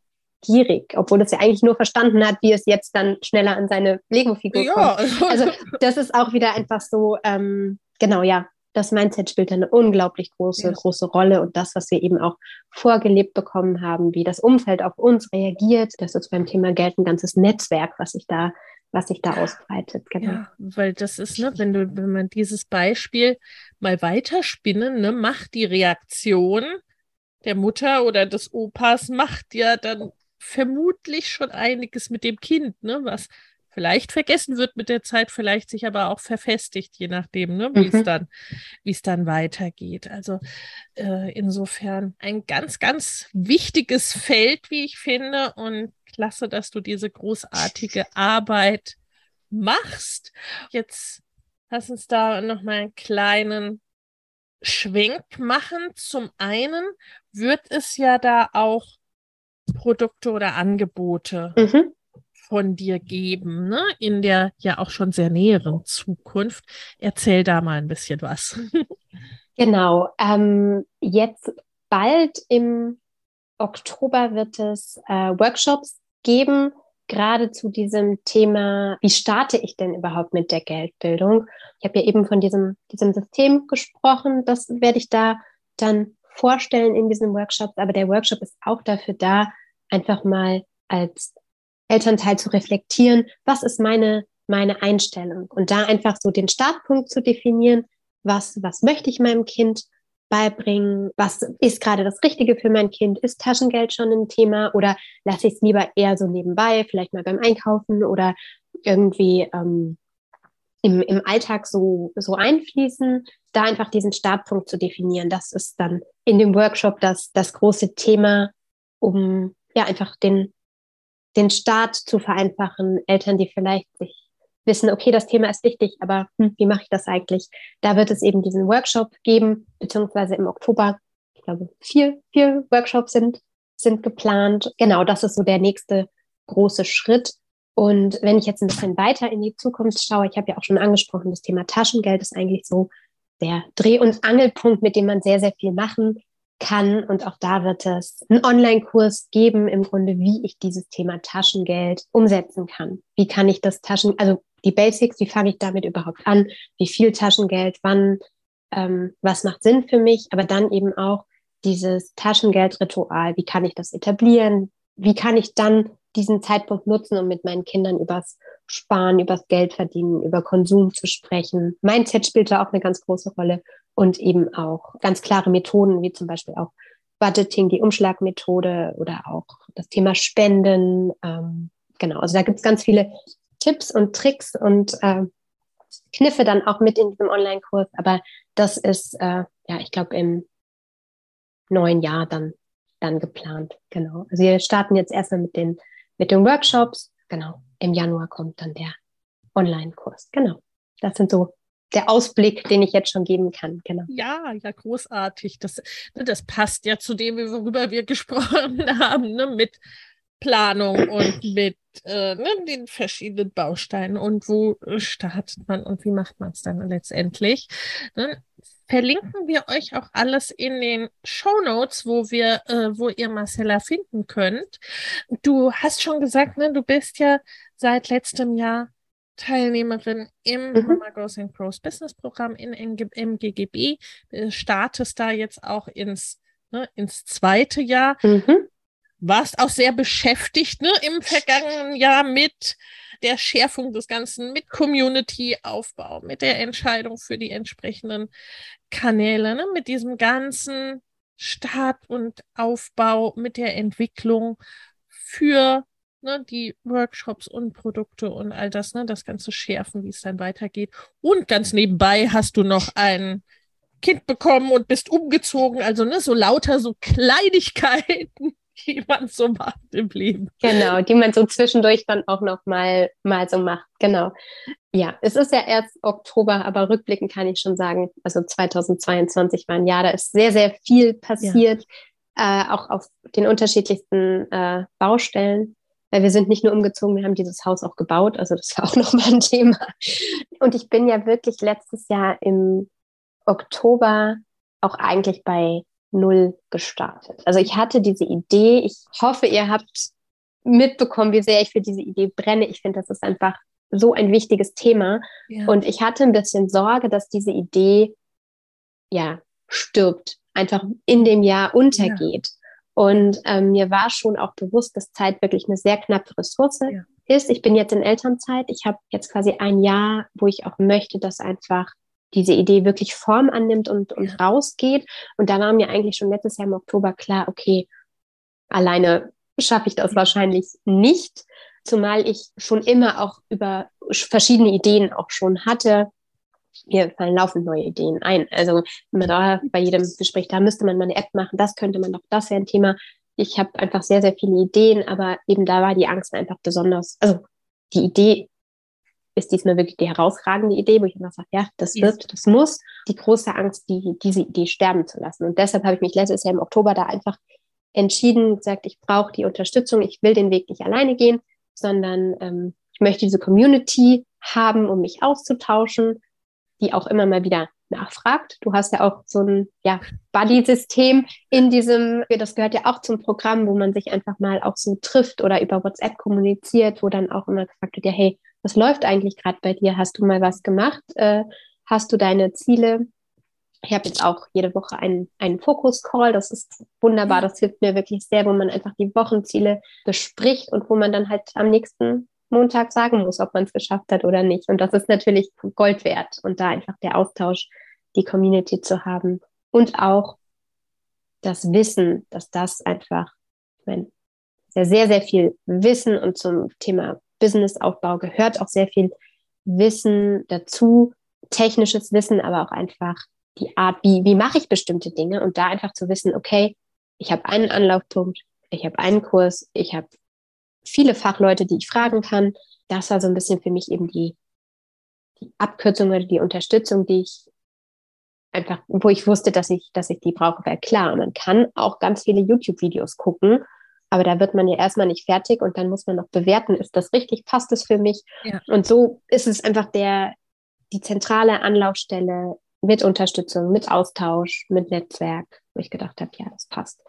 Speaker 2: gierig, obwohl es ja eigentlich nur verstanden hat, wie es jetzt dann schneller an seine Lego-Figur ja. kommt. Also das ist auch wieder einfach so, ähm, genau, ja, das Mindset spielt eine unglaublich große, yes. große Rolle und das, was wir eben auch vorgelebt bekommen haben, wie das Umfeld auf uns reagiert, das ist beim Thema Geld ein ganzes Netzwerk, was sich da was sich da ausbreitet.
Speaker 1: Genau. Ja, weil das ist, ne, wenn du, wenn man dieses Beispiel mal weiterspinnen, ne, macht die Reaktion der Mutter oder des Opas macht ja dann vermutlich schon einiges mit dem Kind, ne, was vielleicht vergessen wird mit der Zeit, vielleicht sich aber auch verfestigt, je nachdem, ne, wie mhm. es dann, wie es dann weitergeht. Also äh, insofern ein ganz, ganz wichtiges Feld, wie ich finde, und klasse, dass du diese großartige Arbeit machst. Jetzt lass uns da noch mal einen kleinen Schwenk machen. Zum einen wird es ja da auch Produkte oder Angebote mhm von dir geben, ne? in der ja auch schon sehr näheren Zukunft. Erzähl da mal ein bisschen was.
Speaker 2: Genau. Ähm, jetzt bald im Oktober wird es äh, Workshops geben, gerade zu diesem Thema, wie starte ich denn überhaupt mit der Geldbildung? Ich habe ja eben von diesem, diesem System gesprochen, das werde ich da dann vorstellen in diesem Workshop, aber der Workshop ist auch dafür da, einfach mal als Elternteil zu reflektieren, was ist meine, meine Einstellung? Und da einfach so den Startpunkt zu definieren, was, was möchte ich meinem Kind beibringen, was ist gerade das Richtige für mein Kind, ist Taschengeld schon ein Thema? Oder lasse ich es lieber eher so nebenbei, vielleicht mal beim Einkaufen oder irgendwie ähm, im, im Alltag so, so einfließen, da einfach diesen Startpunkt zu definieren. Das ist dann in dem Workshop das, das große Thema, um ja einfach den, den Start zu vereinfachen, Eltern, die vielleicht sich wissen, okay, das Thema ist wichtig, aber hm, wie mache ich das eigentlich? Da wird es eben diesen Workshop geben, beziehungsweise im Oktober, ich glaube, vier, vier Workshops sind, sind geplant. Genau, das ist so der nächste große Schritt. Und wenn ich jetzt ein bisschen weiter in die Zukunft schaue, ich habe ja auch schon angesprochen, das Thema Taschengeld ist eigentlich so der Dreh- und Angelpunkt, mit dem man sehr, sehr viel machen kann. Und auch da wird es einen Online-Kurs geben, im Grunde, wie ich dieses Thema Taschengeld umsetzen kann. Wie kann ich das Taschen, also die Basics, wie fange ich damit überhaupt an? Wie viel Taschengeld, wann, ähm, was macht Sinn für mich? Aber dann eben auch dieses Taschengeldritual, wie kann ich das etablieren? Wie kann ich dann diesen Zeitpunkt nutzen, um mit meinen Kindern übers Sparen, übers Geld verdienen, über Konsum zu sprechen? Mindset spielt da auch eine ganz große Rolle und eben auch ganz klare Methoden, wie zum Beispiel auch Budgeting, die Umschlagmethode oder auch das Thema Spenden. Ähm, genau, also da gibt es ganz viele Tipps und Tricks und äh, Kniffe dann auch mit in diesem Online-Kurs. Aber das ist, äh, ja, ich glaube, im neuen Jahr dann, dann geplant. Genau. Also wir starten jetzt erstmal mit den, mit den Workshops. Genau. Im Januar kommt dann der Online-Kurs. Genau. Das sind so der Ausblick, den ich jetzt schon geben kann. Genau.
Speaker 1: Ja, ja, großartig. Das, ne, das passt ja zu dem, worüber wir gesprochen haben, ne, mit Planung und mit äh, ne, den verschiedenen Bausteinen und wo startet man und wie macht man es dann letztendlich. Ne? Verlinken wir euch auch alles in den Show Notes, wo wir, äh, wo ihr Marcella finden könnt. Du hast schon gesagt, ne, du bist ja seit letztem Jahr Teilnehmerin im mhm. Mama Goes and Grows Business Programm in, in, im GGB, äh, startest da jetzt auch ins, ne, ins zweite Jahr. Mhm. Warst auch sehr beschäftigt ne, im vergangenen Jahr mit der Schärfung des Ganzen, mit Community-Aufbau, mit der Entscheidung für die entsprechenden Kanäle, ne, mit diesem ganzen Start und Aufbau, mit der Entwicklung für ne, die Workshops und Produkte und all das, ne, das Ganze schärfen, wie es dann weitergeht. Und ganz nebenbei hast du noch ein Kind bekommen und bist umgezogen, also ne, so lauter so Kleinigkeiten, die man so macht im Leben.
Speaker 2: Genau, die man so zwischendurch dann auch noch mal, mal so macht. Genau. Ja, es ist ja erst Oktober, aber rückblickend kann ich schon sagen, also 2022 war ein Jahr, da ist sehr, sehr viel passiert, ja. äh, auch auf den unterschiedlichsten äh, Baustellen weil wir sind nicht nur umgezogen, wir haben dieses Haus auch gebaut. Also das war auch nochmal ein Thema. Und ich bin ja wirklich letztes Jahr im Oktober auch eigentlich bei null gestartet. Also ich hatte diese Idee. Ich hoffe, ihr habt mitbekommen, wie sehr ich für diese Idee brenne. Ich finde, das ist einfach so ein wichtiges Thema. Ja. Und ich hatte ein bisschen Sorge, dass diese Idee ja stirbt, einfach in dem Jahr untergeht. Ja. Und ähm, mir war schon auch bewusst, dass Zeit wirklich eine sehr knappe Ressource ja. ist. Ich bin jetzt in Elternzeit. Ich habe jetzt quasi ein Jahr, wo ich auch möchte, dass einfach diese Idee wirklich Form annimmt und, und ja. rausgeht. Und da war mir eigentlich schon letztes Jahr im Oktober klar, okay, alleine schaffe ich das wahrscheinlich nicht, zumal ich schon immer auch über verschiedene Ideen auch schon hatte. Mir fallen laufend neue Ideen ein. Also man da bei jedem Gespräch, da müsste man mal eine App machen, das könnte man doch, das wäre ein Thema. Ich habe einfach sehr, sehr viele Ideen, aber eben da war die Angst einfach besonders, also die Idee ist diesmal wirklich die herausragende Idee, wo ich immer sage, ja, das wird, das muss. Die große Angst, die, diese Idee sterben zu lassen. Und deshalb habe ich mich letztes Jahr im Oktober da einfach entschieden, gesagt, ich brauche die Unterstützung, ich will den Weg nicht alleine gehen, sondern ähm, ich möchte diese Community haben, um mich auszutauschen, die auch immer mal wieder nachfragt. Du hast ja auch so ein ja, Buddy-System in diesem, das gehört ja auch zum Programm, wo man sich einfach mal auch so trifft oder über WhatsApp kommuniziert, wo dann auch immer gefragt wird, ja, hey, was läuft eigentlich gerade bei dir? Hast du mal was gemacht? Äh, hast du deine Ziele ich habe jetzt auch jede Woche einen, einen Fokus-Call. Das ist wunderbar. Das hilft mir wirklich sehr, wo man einfach die Wochenziele bespricht und wo man dann halt am nächsten Montag sagen muss, ob man es geschafft hat oder nicht. Und das ist natürlich Gold wert. Und da einfach der Austausch, die Community zu haben und auch das Wissen, dass das einfach, ich meine, sehr, sehr, sehr viel Wissen und zum Thema Businessaufbau gehört auch sehr viel Wissen dazu, technisches Wissen, aber auch einfach die Art, wie, wie mache ich bestimmte Dinge und da einfach zu wissen, okay, ich habe einen Anlaufpunkt, ich habe einen Kurs, ich habe viele Fachleute, die ich fragen kann. Das war so ein bisschen für mich eben die, die Abkürzung oder die Unterstützung, die ich einfach, wo ich wusste, dass ich, dass ich die brauche, weil klar, man kann auch ganz viele YouTube-Videos gucken, aber da wird man ja erstmal nicht fertig und dann muss man noch bewerten, ist das richtig, passt es für mich? Ja. Und so ist es einfach der, die zentrale Anlaufstelle mit Unterstützung, mit Austausch, mit Netzwerk, wo ich gedacht habe, ja, das passt.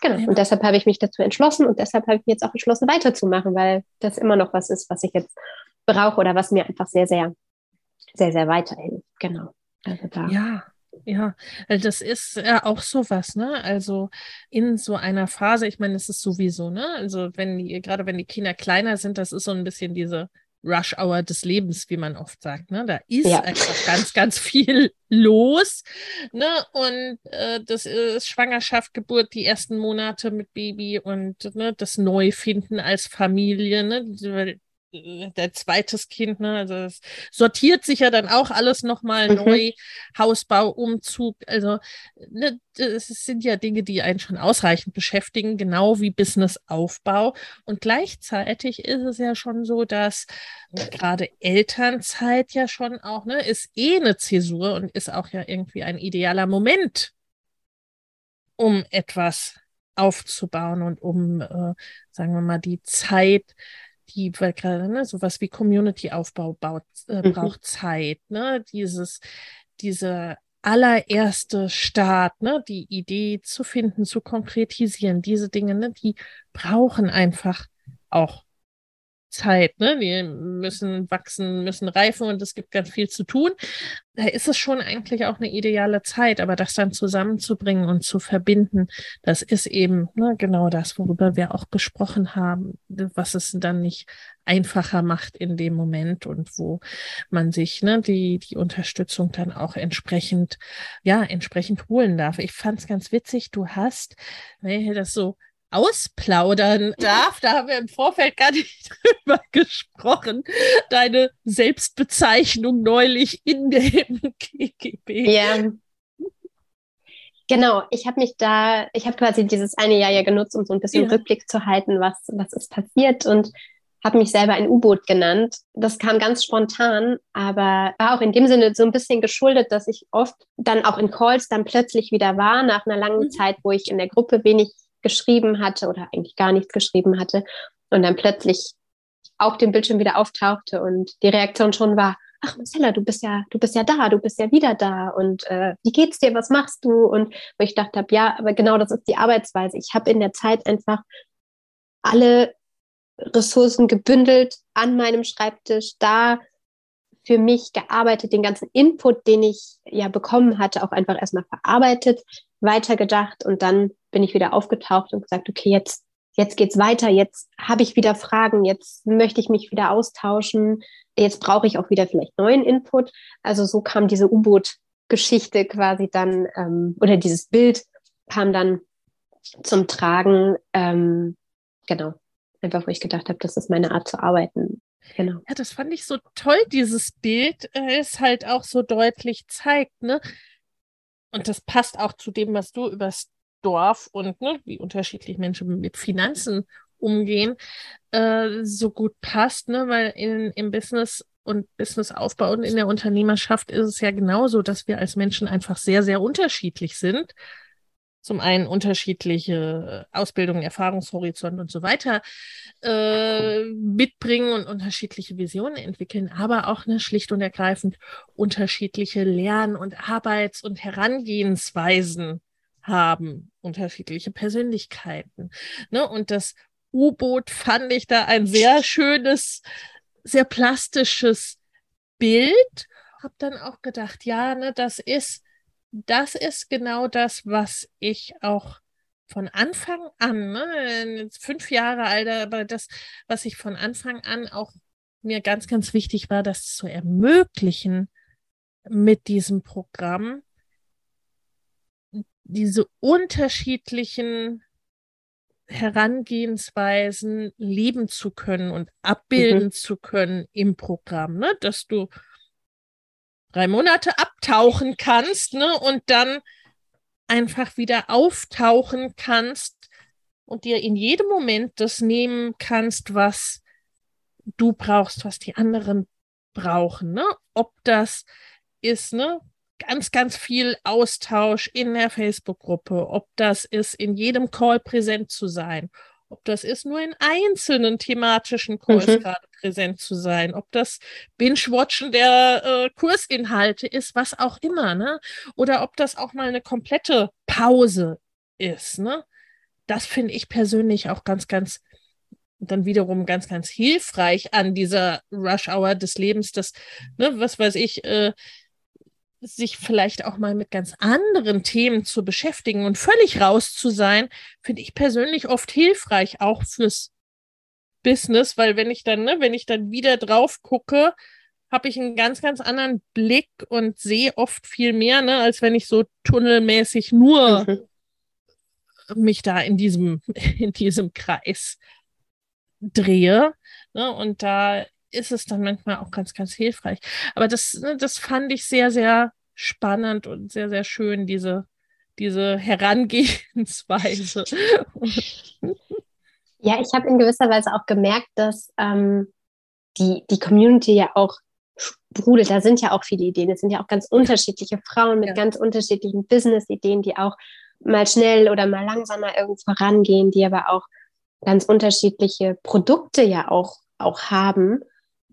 Speaker 2: Genau. Ja. Und deshalb habe ich mich dazu entschlossen und deshalb habe ich mich jetzt auch entschlossen, weiterzumachen, weil das immer noch was ist, was ich jetzt brauche oder was mir einfach sehr, sehr, sehr, sehr weiterhilft. Genau.
Speaker 1: Also da. Ja, ja, das ist ja auch sowas, ne? Also in so einer Phase, ich meine, es ist sowieso, ne? Also wenn die, gerade wenn die Kinder kleiner sind, das ist so ein bisschen diese Rush Hour des Lebens, wie man oft sagt. Ne? Da ist ja. einfach ganz, ganz viel los. Ne? Und äh, das ist Schwangerschaft, Geburt, die ersten Monate mit Baby und ne, das Neufinden als Familie. Ne? Der zweites Kind, ne? Also es sortiert sich ja dann auch alles nochmal mhm. neu, Hausbau, Umzug, also ne, es sind ja Dinge, die einen schon ausreichend beschäftigen, genau wie Businessaufbau. Und gleichzeitig ist es ja schon so, dass gerade Elternzeit ja schon auch, ne, ist eh eine Zäsur und ist auch ja irgendwie ein idealer Moment, um etwas aufzubauen und um, äh, sagen wir mal, die Zeit die, weil gerade, ne, sowas wie Community-Aufbau baut, äh, mhm. braucht Zeit, ne? Dieses, diese allererste Start, ne, die Idee zu finden, zu konkretisieren, diese Dinge, ne, die brauchen einfach auch Zeit, ne? Die müssen wachsen, müssen reifen und es gibt ganz viel zu tun. Da ist es schon eigentlich auch eine ideale Zeit, aber das dann zusammenzubringen und zu verbinden, das ist eben ne, genau das, worüber wir auch gesprochen haben, was es dann nicht einfacher macht in dem Moment und wo man sich ne, die, die Unterstützung dann auch entsprechend, ja, entsprechend holen darf. Ich fand es ganz witzig, du hast, ne, das so ausplaudern darf. Da haben wir im Vorfeld gar nicht drüber gesprochen. Deine Selbstbezeichnung neulich in dem KGB.
Speaker 2: Ja. Genau, ich habe mich da, ich habe quasi dieses eine Jahr ja genutzt, um so ein bisschen ja. Rückblick zu halten, was, was ist passiert und habe mich selber ein U-Boot genannt. Das kam ganz spontan, aber war auch in dem Sinne so ein bisschen geschuldet, dass ich oft dann auch in Calls dann plötzlich wieder war, nach einer langen mhm. Zeit, wo ich in der Gruppe wenig geschrieben hatte oder eigentlich gar nichts geschrieben hatte und dann plötzlich auf dem Bildschirm wieder auftauchte und die Reaktion schon war, ach Marcella, du bist ja, du bist ja da, du bist ja wieder da und äh, wie geht's dir, was machst du? Und wo ich dachte habe, ja, aber genau das ist die Arbeitsweise. Ich habe in der Zeit einfach alle Ressourcen gebündelt an meinem Schreibtisch, da für mich gearbeitet, den ganzen Input, den ich ja bekommen hatte, auch einfach erstmal verarbeitet, weitergedacht und dann bin ich wieder aufgetaucht und gesagt, okay, jetzt, jetzt geht's weiter, jetzt habe ich wieder Fragen, jetzt möchte ich mich wieder austauschen, jetzt brauche ich auch wieder vielleicht neuen Input. Also so kam diese U-Boot-Geschichte quasi dann, ähm, oder dieses Bild kam dann zum Tragen. Ähm, genau. Einfach, wo ich gedacht habe, das ist meine Art zu arbeiten. Genau.
Speaker 1: Ja, das fand ich so toll, dieses Bild, äh, es halt auch so deutlich zeigt, ne? Und das passt auch zu dem, was du übers Dorf und ne, wie unterschiedlich Menschen mit Finanzen umgehen, äh, so gut passt, ne? Weil in, im Business und Businessaufbau und in der Unternehmerschaft ist es ja genauso, dass wir als Menschen einfach sehr, sehr unterschiedlich sind zum einen unterschiedliche Ausbildung, Erfahrungshorizont und so weiter äh, mitbringen und unterschiedliche Visionen entwickeln, aber auch ne, schlicht und ergreifend unterschiedliche Lern- und Arbeits- und Herangehensweisen haben, unterschiedliche Persönlichkeiten. Ne? Und das U-Boot fand ich da ein sehr schönes, sehr plastisches Bild. Hab dann auch gedacht, ja, ne, das ist das ist genau das, was ich auch von Anfang an, ne, fünf Jahre alt, aber das, was ich von Anfang an auch mir ganz, ganz wichtig war, das zu ermöglichen mit diesem Programm, diese unterschiedlichen Herangehensweisen leben zu können und abbilden mhm. zu können im Programm, ne? dass du drei Monate abtauchen kannst, ne? Und dann einfach wieder auftauchen kannst und dir in jedem Moment das nehmen kannst, was du brauchst, was die anderen brauchen, ne? Ob das ist, ne? Ganz, ganz viel Austausch in der Facebook-Gruppe, ob das ist, in jedem Call präsent zu sein, ob das ist, nur in einzelnen thematischen Calls mhm. gerade präsent zu sein, ob das Binge-Watchen der äh, Kursinhalte ist, was auch immer, ne? Oder ob das auch mal eine komplette Pause ist, ne? Das finde ich persönlich auch ganz, ganz dann wiederum ganz, ganz hilfreich an dieser Rush-Hour des Lebens, dass, ne, was weiß ich, äh, sich vielleicht auch mal mit ganz anderen Themen zu beschäftigen und völlig raus zu sein, finde ich persönlich oft hilfreich, auch fürs Business, weil wenn ich dann, ne, wenn ich dann wieder drauf gucke, habe ich einen ganz, ganz anderen Blick und sehe oft viel mehr, ne, als wenn ich so tunnelmäßig nur mhm. mich da in diesem, in diesem Kreis drehe. Ne, und da ist es dann manchmal auch ganz, ganz hilfreich. Aber das, ne, das fand ich sehr, sehr spannend und sehr, sehr schön, diese, diese Herangehensweise.
Speaker 2: Ja, ich habe in gewisser Weise auch gemerkt, dass ähm, die, die Community ja auch sprudelt. Da sind ja auch viele Ideen. Es sind ja auch ganz unterschiedliche Frauen mit ja. ganz unterschiedlichen Business-Ideen, die auch mal schnell oder mal langsamer irgendwo vorangehen, die aber auch ganz unterschiedliche Produkte ja auch, auch haben.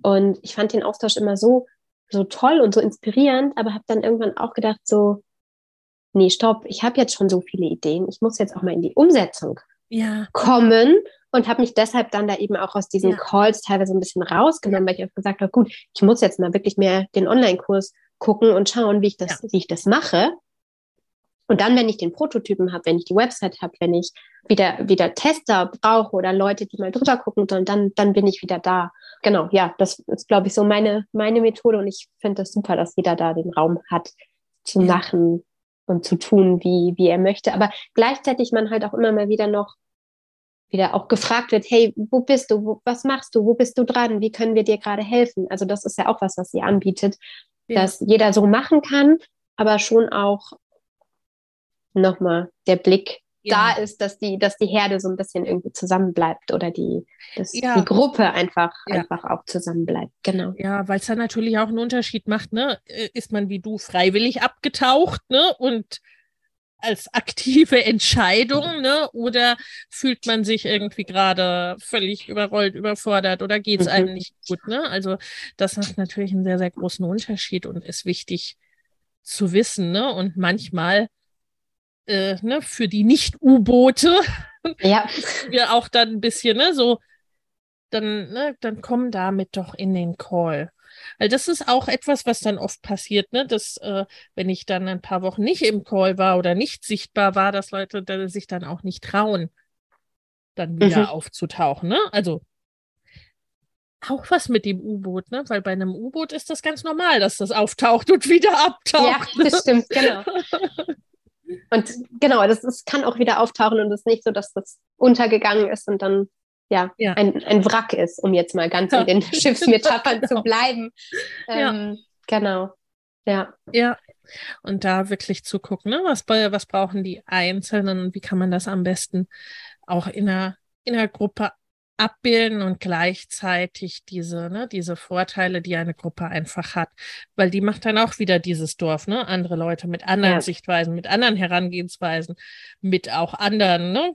Speaker 2: Und ich fand den Austausch immer so, so toll und so inspirierend, aber habe dann irgendwann auch gedacht, so, nee, stopp, ich habe jetzt schon so viele Ideen, ich muss jetzt auch mal in die Umsetzung ja. kommen und habe mich deshalb dann da eben auch aus diesen ja. Calls teilweise ein bisschen rausgenommen, weil ich auch gesagt habe, gut, ich muss jetzt mal wirklich mehr den Online-Kurs gucken und schauen, wie ich das, ja. wie ich das mache. Und dann, wenn ich den Prototypen habe, wenn ich die Website habe, wenn ich wieder, wieder Tester brauche oder Leute, die mal drüber gucken sollen, dann, dann bin ich wieder da. Genau, ja, das ist, glaube ich, so meine, meine Methode und ich finde es das super, dass jeder da den Raum hat, zu machen und zu tun, wie, wie er möchte. Aber gleichzeitig man halt auch immer mal wieder noch wieder auch gefragt wird, hey, wo bist du, wo, was machst du, wo bist du dran, wie können wir dir gerade helfen? Also das ist ja auch was, was sie anbietet, ja. dass jeder so machen kann, aber schon auch nochmal der Blick ja. da ist, dass die, dass die Herde so ein bisschen irgendwie zusammenbleibt oder die, dass ja. die Gruppe einfach, ja. einfach auch zusammenbleibt. Genau.
Speaker 1: Ja, weil es dann natürlich auch einen Unterschied macht, ne? Äh, ist man wie du freiwillig abgetaucht, ne? Und als aktive Entscheidung, ne? Oder fühlt man sich irgendwie gerade völlig überrollt, überfordert oder geht es einem mhm. nicht gut, ne? Also das macht natürlich einen sehr, sehr großen Unterschied und ist wichtig zu wissen, ne? Und manchmal äh, ne, für die Nicht-U-Boote ja. wir auch dann ein bisschen, ne, so, dann, ne, dann kommen damit doch in den Call. Weil das ist auch etwas, was dann oft passiert, ne? dass äh, wenn ich dann ein paar Wochen nicht im Call war oder nicht sichtbar war, dass Leute dass sich dann auch nicht trauen, dann wieder mhm. aufzutauchen. Ne? Also auch was mit dem U-Boot, ne? Weil bei einem U-Boot ist das ganz normal, dass das auftaucht und wieder abtaucht.
Speaker 2: Ja, das stimmt, genau. Und genau, das, das kann auch wieder auftauchen und es ist nicht so, dass das untergegangen ist und dann ja, ja. Ein, ein Wrack ist, um jetzt mal ganz in den Schiffsmetaphern genau. zu bleiben. Ähm, ja. Genau. Ja.
Speaker 1: Ja. Und da wirklich zu gucken, ne? was, was brauchen die Einzelnen und wie kann man das am besten auch in einer, in einer Gruppe abbilden und gleichzeitig diese, ne, diese Vorteile, die eine Gruppe einfach hat, weil die macht dann auch wieder dieses Dorf, ne, andere Leute mit anderen ja. Sichtweisen, mit anderen Herangehensweisen, mit auch anderen, ne,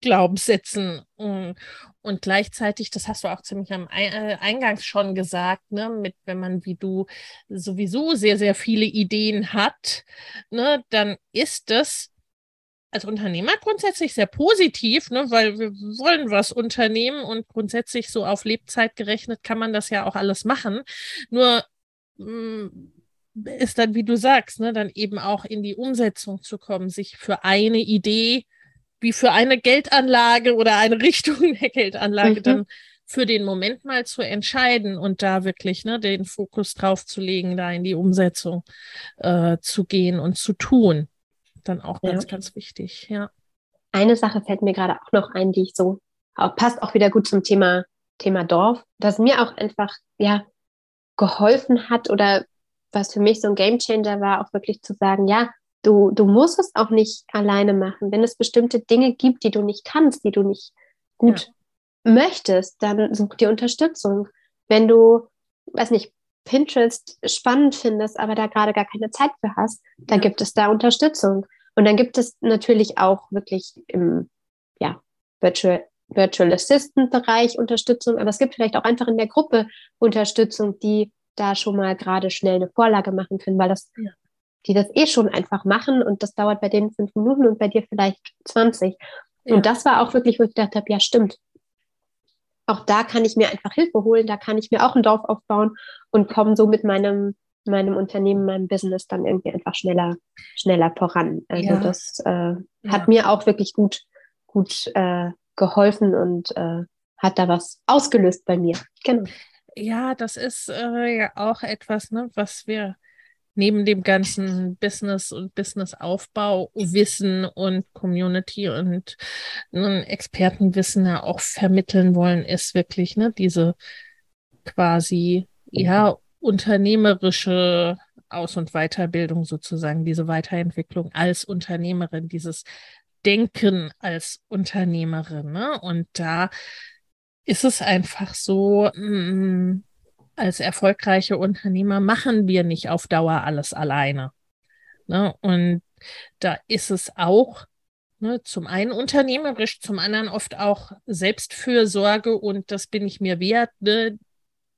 Speaker 1: Glaubenssätzen mm. und gleichzeitig, das hast du auch ziemlich am äh, Eingangs schon gesagt, ne, mit wenn man wie du sowieso sehr sehr viele Ideen hat, ne, dann ist es als Unternehmer grundsätzlich sehr positiv, ne, weil wir wollen was unternehmen und grundsätzlich so auf Lebzeit gerechnet kann man das ja auch alles machen. Nur mh, mm, ist dann, wie du sagst, ne, dann eben auch in die Umsetzung zu kommen, sich für eine Idee wie für eine Geldanlage oder eine Richtung der Geldanlage mhm. dann für den Moment mal zu entscheiden und da wirklich ne, den Fokus drauf zu legen, da in die Umsetzung äh, zu gehen und zu tun. Dann auch ganz, ja. ganz wichtig, ja.
Speaker 2: Eine Sache fällt mir gerade auch noch ein, die ich so, passt auch wieder gut zum Thema, Thema Dorf, das mir auch einfach, ja, geholfen hat oder was für mich so ein Gamechanger war, auch wirklich zu sagen, ja, Du, du musst es auch nicht alleine machen. Wenn es bestimmte Dinge gibt, die du nicht kannst, die du nicht gut ja. möchtest, dann such dir Unterstützung. Wenn du, weiß nicht, Pinterest spannend findest, aber da gerade gar keine Zeit für hast, dann ja. gibt es da Unterstützung. Und dann gibt es natürlich auch wirklich im ja, Virtual, Virtual Assistant Bereich Unterstützung, aber es gibt vielleicht auch einfach in der Gruppe Unterstützung, die da schon mal gerade schnell eine Vorlage machen können, weil das ja die das eh schon einfach machen und das dauert bei denen fünf Minuten und bei dir vielleicht 20. Ja. Und das war auch wirklich, wo ich gedacht habe, ja, stimmt. Auch da kann ich mir einfach Hilfe holen, da kann ich mir auch ein Dorf aufbauen und komme so mit meinem, meinem Unternehmen, meinem Business dann irgendwie einfach schneller, schneller voran. Also ja. das äh, ja. hat mir auch wirklich gut, gut äh, geholfen und äh, hat da was ausgelöst bei mir.
Speaker 1: Genau. Ja, das ist äh, ja auch etwas, ne, was wir neben dem ganzen Business und Businessaufbau Wissen und Community und Expertenwissen ja auch vermitteln wollen, ist wirklich ne, diese quasi ja unternehmerische Aus- und Weiterbildung sozusagen, diese Weiterentwicklung als Unternehmerin, dieses Denken als Unternehmerin. Ne? Und da ist es einfach so, mh, mm, als erfolgreiche Unternehmer machen wir nicht auf Dauer alles alleine. Ne? Und da ist es auch ne, zum einen unternehmerisch, zum anderen oft auch Selbstfürsorge und das bin ich mir wert. Ne?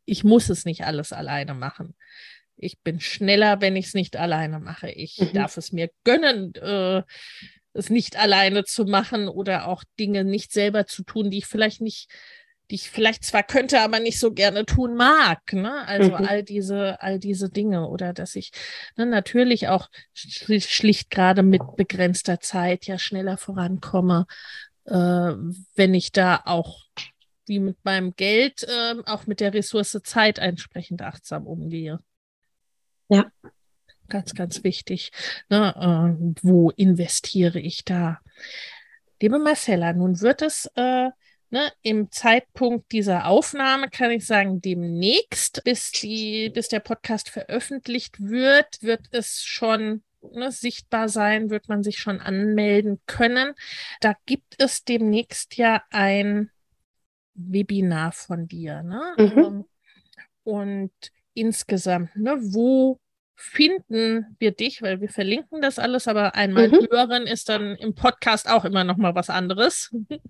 Speaker 1: Ich muss es nicht alles alleine machen. Ich bin schneller, wenn ich es nicht alleine mache. Ich mhm. darf es mir gönnen, äh, es nicht alleine zu machen oder auch Dinge nicht selber zu tun, die ich vielleicht nicht die ich vielleicht zwar könnte, aber nicht so gerne tun mag. Ne? Also mhm. all diese, all diese Dinge oder dass ich ne, natürlich auch schlicht gerade mit begrenzter Zeit ja schneller vorankomme, äh, wenn ich da auch wie mit meinem Geld, äh, auch mit der Ressource Zeit entsprechend achtsam umgehe.
Speaker 2: Ja.
Speaker 1: Ganz, ganz wichtig. Ne? Äh, wo investiere ich da? Liebe Marcella, nun wird es äh, Ne, Im Zeitpunkt dieser Aufnahme kann ich sagen, demnächst, bis, die, bis der Podcast veröffentlicht wird, wird es schon ne, sichtbar sein, wird man sich schon anmelden können. Da gibt es demnächst ja ein Webinar von dir. Ne? Mhm. Ähm, und insgesamt, ne, wo finden wir dich? Weil wir verlinken das alles, aber einmal mhm. hören ist dann im Podcast auch immer noch mal was anderes.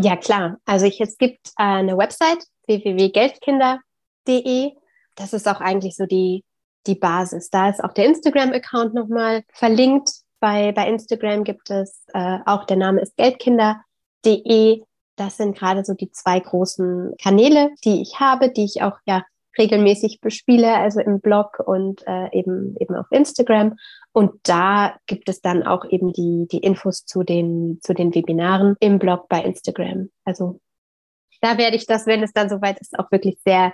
Speaker 2: Ja, klar. Also ich, es gibt äh, eine Website www.geldkinder.de. Das ist auch eigentlich so die, die Basis. Da ist auch der Instagram-Account nochmal verlinkt. Bei, bei Instagram gibt es äh, auch, der Name ist geldkinder.de. Das sind gerade so die zwei großen Kanäle, die ich habe, die ich auch ja regelmäßig bespiele, also im Blog und äh, eben, eben auf Instagram. Und da gibt es dann auch eben die, die Infos zu den, zu den Webinaren im Blog bei Instagram. Also da werde ich das, wenn es dann soweit ist, auch wirklich sehr,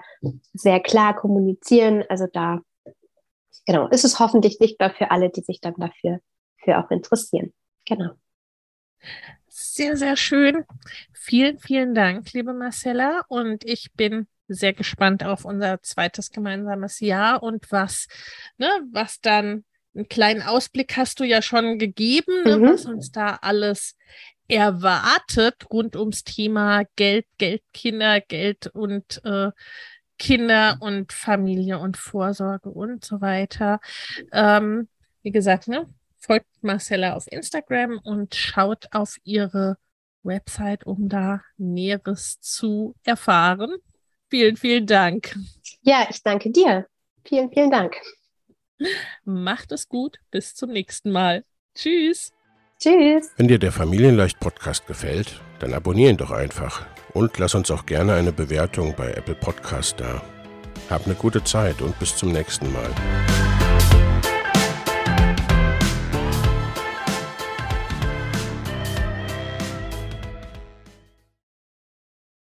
Speaker 2: sehr klar kommunizieren. Also da, genau, ist es hoffentlich sichtbar für alle, die sich dann dafür für auch interessieren. Genau.
Speaker 1: Sehr, sehr schön. Vielen, vielen Dank, liebe Marcella. Und ich bin sehr gespannt auf unser zweites gemeinsames Jahr und was, ne, was dann, einen kleinen Ausblick hast du ja schon gegeben, ne, mhm. was uns da alles erwartet rund ums Thema Geld, Geldkinder, Geld und äh, Kinder und Familie und Vorsorge und so weiter. Ähm, wie gesagt, ne, folgt Marcella auf Instagram und schaut auf ihre Website, um da Näheres zu erfahren. Vielen, vielen Dank.
Speaker 2: Ja, ich danke dir. Vielen, vielen Dank.
Speaker 1: Macht es gut. Bis zum nächsten Mal. Tschüss.
Speaker 2: Tschüss.
Speaker 3: Wenn dir der Familienleicht Podcast gefällt, dann abonniere ihn doch einfach und lass uns auch gerne eine Bewertung bei Apple Podcast da. Hab eine gute Zeit und bis zum nächsten Mal.